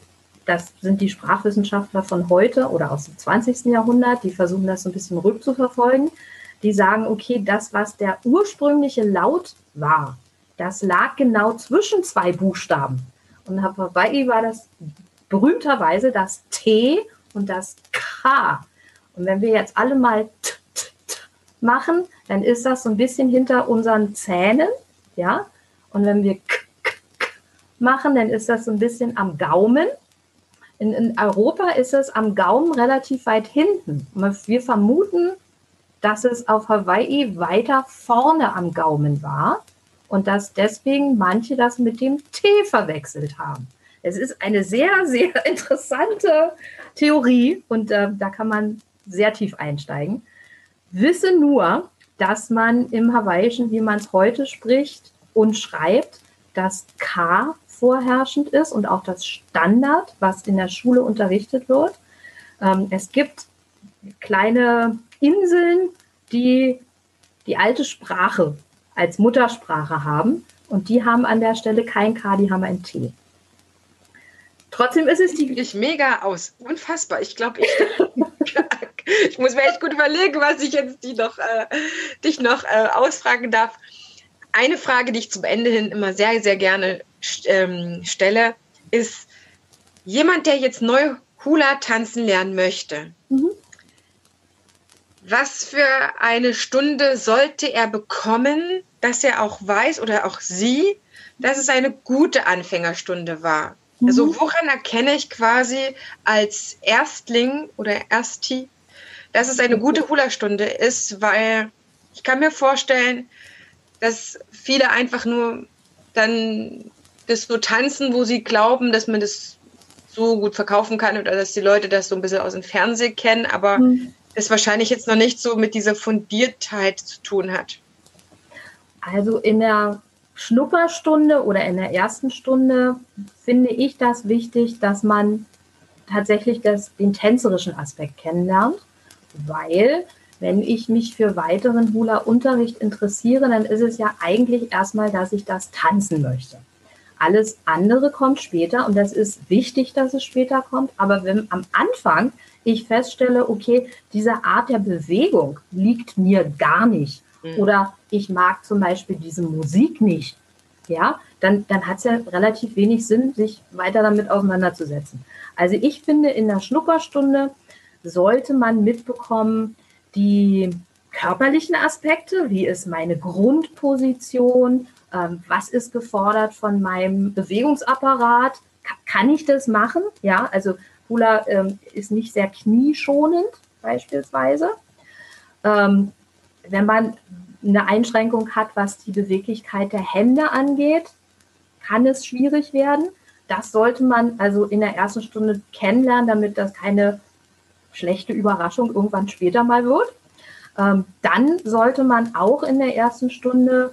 das sind die Sprachwissenschaftler von heute oder aus dem 20. Jahrhundert, die versuchen das so ein bisschen rückzuverfolgen, die sagen, okay, das, was der ursprüngliche Laut war, das lag genau zwischen zwei Buchstaben. Und Hawaii war das berühmterweise das T und das K. Und wenn wir jetzt alle mal t, machen, dann ist das so ein bisschen hinter unseren Zähnen, ja. Und wenn wir k, k, k machen, dann ist das so ein bisschen am Gaumen. In, in Europa ist es am Gaumen relativ weit hinten. Wir vermuten, dass es auf Hawaii weiter vorne am Gaumen war und dass deswegen manche das mit dem T verwechselt haben. Es ist eine sehr, sehr interessante Theorie und äh, da kann man sehr tief einsteigen. Wisse nur, dass man im Hawaiischen, wie man es heute spricht und schreibt, das K vorherrschend ist und auch das Standard, was in der Schule unterrichtet wird. Ähm, es gibt kleine Inseln, die die alte Sprache als Muttersprache haben und die haben an der Stelle kein K, die haben ein T. Trotzdem ist es die. Ich mega aus. Unfassbar. Ich glaube, ich, ich muss mir echt gut überlegen, was ich jetzt die noch, äh, dich noch äh, ausfragen darf. Eine Frage, die ich zum Ende hin immer sehr, sehr gerne ähm, stelle, ist, jemand, der jetzt neu Hula tanzen lernen möchte, mhm. was für eine Stunde sollte er bekommen, dass er auch weiß oder auch sie, dass es eine gute Anfängerstunde war? Also mhm. woran erkenne ich quasi als Erstling oder Ersti, dass es eine gute Hula-Stunde ist? Weil ich kann mir vorstellen, dass viele einfach nur dann das so tanzen, wo sie glauben, dass man das so gut verkaufen kann oder dass die Leute das so ein bisschen aus dem Fernsehen kennen, aber mhm. das wahrscheinlich jetzt noch nicht so mit dieser Fundiertheit zu tun hat. Also in der Schnupperstunde oder in der ersten Stunde finde ich das wichtig, dass man tatsächlich das, den tänzerischen Aspekt kennenlernt, weil wenn ich mich für weiteren Hula-Unterricht interessiere, dann ist es ja eigentlich erstmal, dass ich das tanzen möchte. Alles andere kommt später und das ist wichtig, dass es später kommt. Aber wenn am Anfang ich feststelle, okay, diese Art der Bewegung liegt mir gar nicht mhm. oder ich mag zum Beispiel diese Musik nicht, ja, dann, dann hat es ja relativ wenig Sinn, sich weiter damit auseinanderzusetzen. Also ich finde, in der Schnupperstunde sollte man mitbekommen, die körperlichen Aspekte, wie ist meine Grundposition, ähm, was ist gefordert von meinem Bewegungsapparat, kann ich das machen? Ja, also Hula ähm, ist nicht sehr knieschonend beispielsweise. Ähm, wenn man eine Einschränkung hat, was die Beweglichkeit der Hände angeht, kann es schwierig werden. Das sollte man also in der ersten Stunde kennenlernen, damit das keine schlechte Überraschung irgendwann später mal wird. Ähm, dann sollte man auch in der ersten Stunde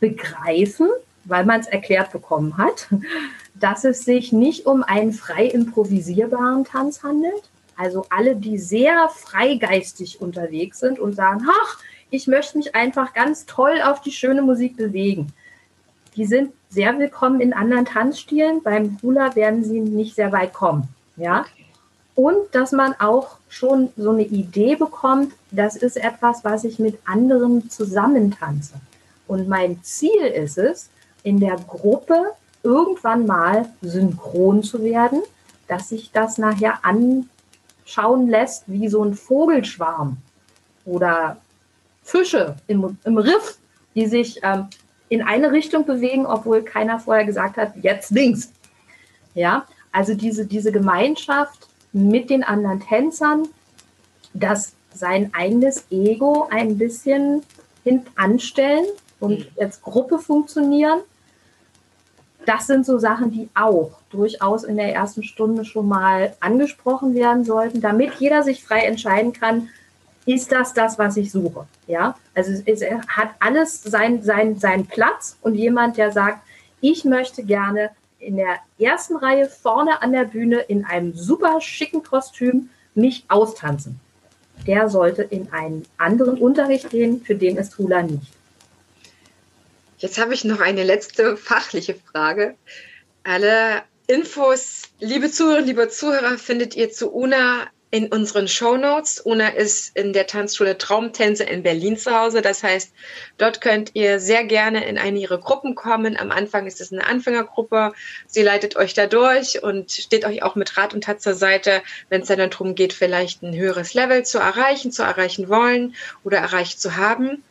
begreifen, weil man es erklärt bekommen hat, dass es sich nicht um einen frei improvisierbaren Tanz handelt. Also alle, die sehr freigeistig unterwegs sind und sagen, ach, ich möchte mich einfach ganz toll auf die schöne Musik bewegen. Die sind sehr willkommen in anderen Tanzstilen. Beim Hula werden sie nicht sehr weit kommen. Ja. Und dass man auch schon so eine Idee bekommt, das ist etwas, was ich mit anderen zusammentanze. Und mein Ziel ist es, in der Gruppe irgendwann mal synchron zu werden, dass sich das nachher anschauen lässt wie so ein Vogelschwarm oder Fische im, im Riff, die sich ähm, in eine Richtung bewegen, obwohl keiner vorher gesagt hat, jetzt links. Ja, also diese, diese Gemeinschaft mit den anderen Tänzern, das sein eigenes Ego ein bisschen hintanstellen und mhm. als Gruppe funktionieren das sind so Sachen, die auch durchaus in der ersten Stunde schon mal angesprochen werden sollten, damit jeder sich frei entscheiden kann, ist das das, was ich suche? Ja, also es, hat alles seinen sein, sein Platz und jemand, der sagt, ich möchte gerne in der ersten Reihe vorne an der Bühne in einem super schicken Kostüm mich austanzen. Der sollte in einen anderen Unterricht gehen, für den ist Hula nicht. Jetzt habe ich noch eine letzte fachliche Frage. Alle Infos, liebe Zuhörerinnen, liebe Zuhörer, findet ihr zu UNA in unseren Show Notes. Una ist in der Tanzschule Traumtänze in Berlin zu Hause. Das heißt, dort könnt ihr sehr gerne in eine ihrer Gruppen kommen. Am Anfang ist es eine Anfängergruppe. Sie leitet euch da durch und steht euch auch mit Rat und Tat zur Seite, wenn es dann darum geht, vielleicht ein höheres Level zu erreichen, zu erreichen wollen oder erreicht zu haben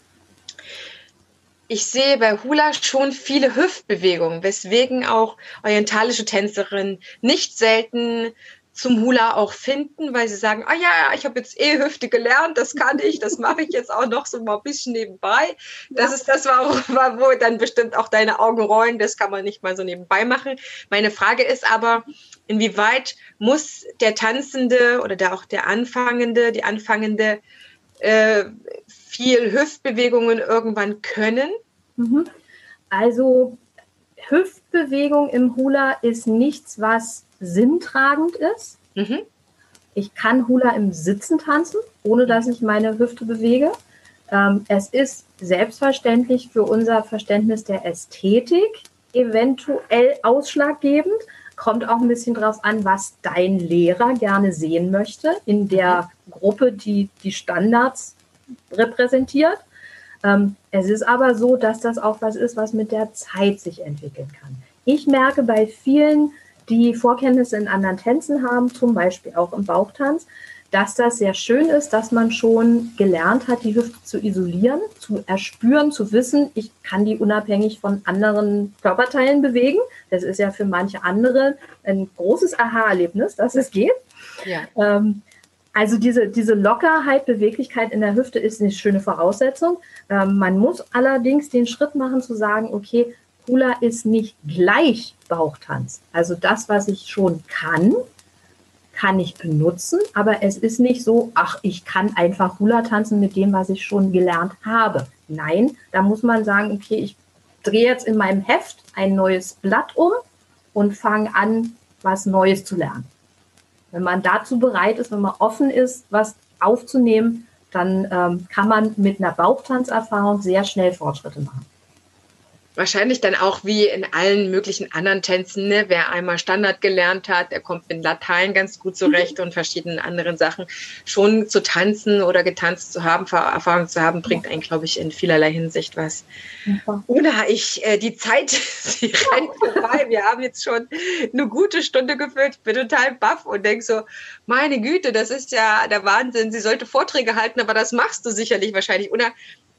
ich sehe bei Hula schon viele Hüftbewegungen, weswegen auch orientalische Tänzerinnen nicht selten zum Hula auch finden, weil sie sagen, ah ja, ich habe jetzt eh Hüfte gelernt, das kann ich, das mache ich jetzt auch noch so mal ein bisschen nebenbei. Das ja. ist das, war, wo dann bestimmt auch deine Augen rollen, das kann man nicht mal so nebenbei machen. Meine Frage ist aber, inwieweit muss der Tanzende oder der, auch der Anfangende, die Anfangende äh, viel Hüftbewegungen irgendwann können? Mhm. Also Hüftbewegung im Hula ist nichts, was sinntragend ist. Mhm. Ich kann Hula im Sitzen tanzen, ohne dass ich meine Hüfte bewege. Ähm, es ist selbstverständlich für unser Verständnis der Ästhetik eventuell ausschlaggebend. Kommt auch ein bisschen drauf an, was dein Lehrer gerne sehen möchte in der mhm. Gruppe, die die Standards repräsentiert. Ähm, es ist aber so, dass das auch was ist, was mit der Zeit sich entwickeln kann. Ich merke bei vielen, die Vorkenntnisse in anderen Tänzen haben, zum Beispiel auch im Bauchtanz, dass das sehr schön ist, dass man schon gelernt hat, die Hüfte zu isolieren, zu erspüren, zu wissen, ich kann die unabhängig von anderen Körperteilen bewegen. Das ist ja für manche andere ein großes Aha-Erlebnis, dass es geht. Ja. Ähm, also diese, diese Lockerheit, Beweglichkeit in der Hüfte ist eine schöne Voraussetzung. Ähm, man muss allerdings den Schritt machen zu sagen, okay, Hula ist nicht gleich Bauchtanz. Also das, was ich schon kann, kann ich benutzen, aber es ist nicht so, ach, ich kann einfach Hula tanzen mit dem, was ich schon gelernt habe. Nein, da muss man sagen, okay, ich drehe jetzt in meinem Heft ein neues Blatt um und fange an, was Neues zu lernen. Wenn man dazu bereit ist, wenn man offen ist, was aufzunehmen, dann ähm, kann man mit einer Bauchtanzerfahrung sehr schnell Fortschritte machen. Wahrscheinlich dann auch wie in allen möglichen anderen Tänzen. Ne? Wer einmal Standard gelernt hat, der kommt mit Latein ganz gut zurecht und verschiedenen anderen Sachen. Schon zu tanzen oder getanzt zu haben, Erfahrung zu haben, bringt einen, glaube ich, in vielerlei Hinsicht was. Oder ich, äh, die Zeit, sie rennt vorbei. Wir haben jetzt schon eine gute Stunde gefüllt. Ich bin total baff und denke so, meine Güte, das ist ja der Wahnsinn. Sie sollte Vorträge halten, aber das machst du sicherlich wahrscheinlich. Oder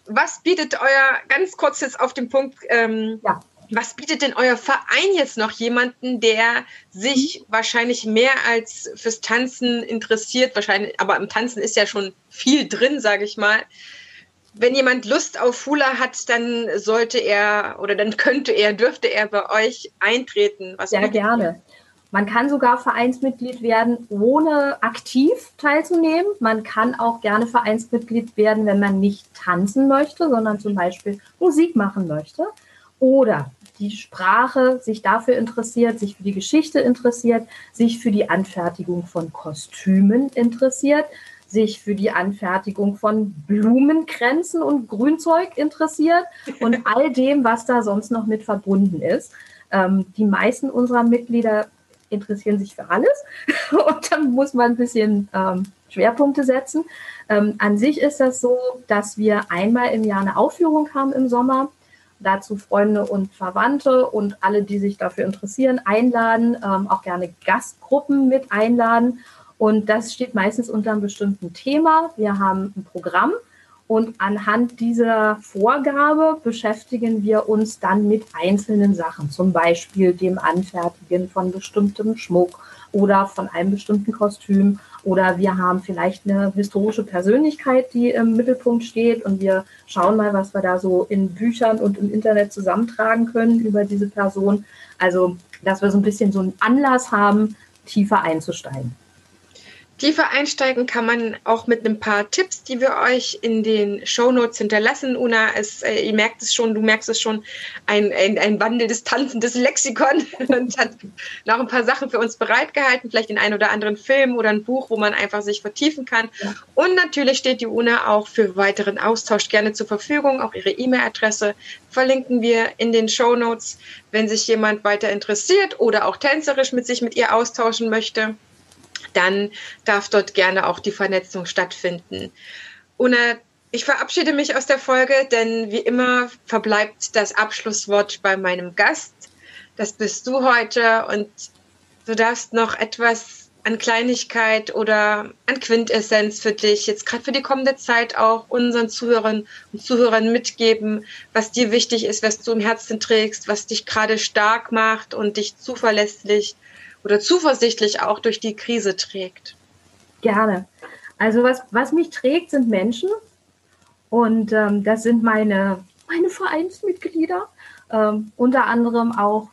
was bietet euer, ganz kurz jetzt auf den Punkt, ähm, ja. was bietet denn euer Verein jetzt noch jemanden, der sich mhm. wahrscheinlich mehr als fürs Tanzen interessiert, wahrscheinlich, aber im Tanzen ist ja schon viel drin, sage ich mal. Wenn jemand Lust auf Hula hat, dann sollte er oder dann könnte er, dürfte er bei euch eintreten. Was Sehr gerne. Man kann sogar Vereinsmitglied werden, ohne aktiv teilzunehmen. Man kann auch gerne Vereinsmitglied werden, wenn man nicht tanzen möchte, sondern zum Beispiel Musik machen möchte. Oder die Sprache sich dafür interessiert, sich für die Geschichte interessiert, sich für die Anfertigung von Kostümen interessiert, sich für die Anfertigung von Blumenkränzen und Grünzeug interessiert und all dem, was da sonst noch mit verbunden ist. Ähm, die meisten unserer Mitglieder interessieren sich für alles und dann muss man ein bisschen ähm, Schwerpunkte setzen. Ähm, an sich ist das so, dass wir einmal im Jahr eine Aufführung haben im Sommer. Dazu Freunde und Verwandte und alle, die sich dafür interessieren, einladen, ähm, auch gerne Gastgruppen mit einladen. Und das steht meistens unter einem bestimmten Thema. Wir haben ein Programm und anhand dieser Vorgabe beschäftigen wir uns dann mit einzelnen Sachen, zum Beispiel dem Anfertigen von bestimmtem Schmuck oder von einem bestimmten Kostüm. Oder wir haben vielleicht eine historische Persönlichkeit, die im Mittelpunkt steht und wir schauen mal, was wir da so in Büchern und im Internet zusammentragen können über diese Person. Also, dass wir so ein bisschen so einen Anlass haben, tiefer einzusteigen. Tiefer einsteigen kann man auch mit ein paar Tipps, die wir euch in den Show Notes hinterlassen. Una, es, äh, ihr merkt es schon, du merkst es schon, ein, ein, ein wandelndes, tanzendes Lexikon und hat noch ein paar Sachen für uns bereitgehalten, vielleicht den einen oder anderen Film oder ein Buch, wo man einfach sich vertiefen kann. Ja. Und natürlich steht die Una auch für weiteren Austausch gerne zur Verfügung. Auch ihre E-Mail-Adresse verlinken wir in den Show Notes, wenn sich jemand weiter interessiert oder auch tänzerisch mit sich mit ihr austauschen möchte dann darf dort gerne auch die Vernetzung stattfinden. Una, ich verabschiede mich aus der Folge, denn wie immer verbleibt das Abschlusswort bei meinem Gast. Das bist du heute und du darfst noch etwas an Kleinigkeit oder an Quintessenz für dich, jetzt gerade für die kommende Zeit auch unseren Zuhörern und Zuhörern mitgeben, was dir wichtig ist, was du im Herzen trägst, was dich gerade stark macht und dich zuverlässig oder zuversichtlich auch durch die Krise trägt? Gerne. Also was, was mich trägt, sind Menschen. Und ähm, das sind meine, meine Vereinsmitglieder. Ähm, unter anderem auch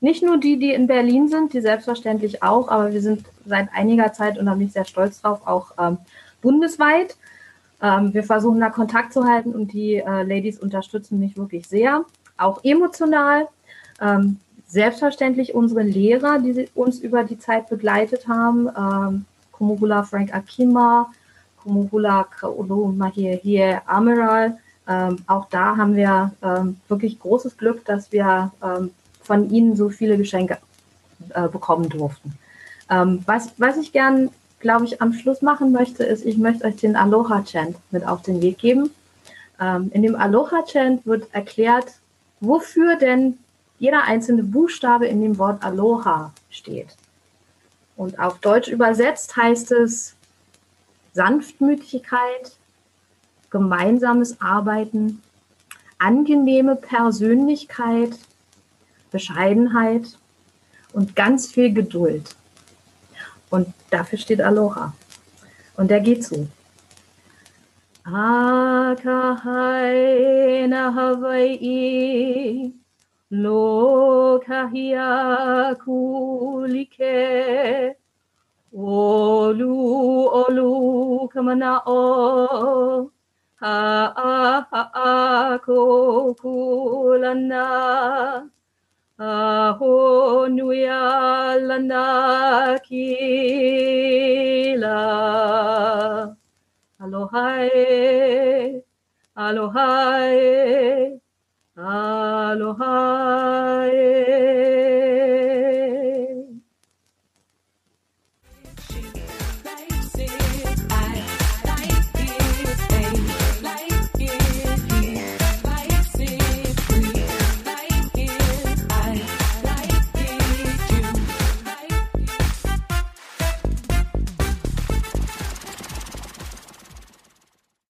nicht nur die, die in Berlin sind, die selbstverständlich auch, aber wir sind seit einiger Zeit und da bin ich sehr stolz drauf, auch ähm, bundesweit. Ähm, wir versuchen da Kontakt zu halten und die äh, Ladies unterstützen mich wirklich sehr, auch emotional. Selbstverständlich unsere Lehrer, die uns über die Zeit begleitet haben, ähm, Kumugula Frank Akima, Kumugula Kaolo Mahie Amiral. Ähm, auch da haben wir ähm, wirklich großes Glück, dass wir ähm, von ihnen so viele Geschenke äh, bekommen durften. Ähm, was, was ich gern, glaube ich, am Schluss machen möchte, ist, ich möchte euch den Aloha-Chant mit auf den Weg geben. Ähm, in dem Aloha-Chant wird erklärt, wofür denn jeder einzelne Buchstabe in dem Wort Aloha steht. Und auf Deutsch übersetzt heißt es Sanftmütigkeit, gemeinsames Arbeiten, angenehme Persönlichkeit, Bescheidenheit und ganz viel Geduld. Und dafür steht Aloha. Und der geht so. Akahai na Hawaii Lokahia kulike olu olu kamana o ha a ha a ko kulana aho nuya lana kila. Aloha aloha Aloha. Eh.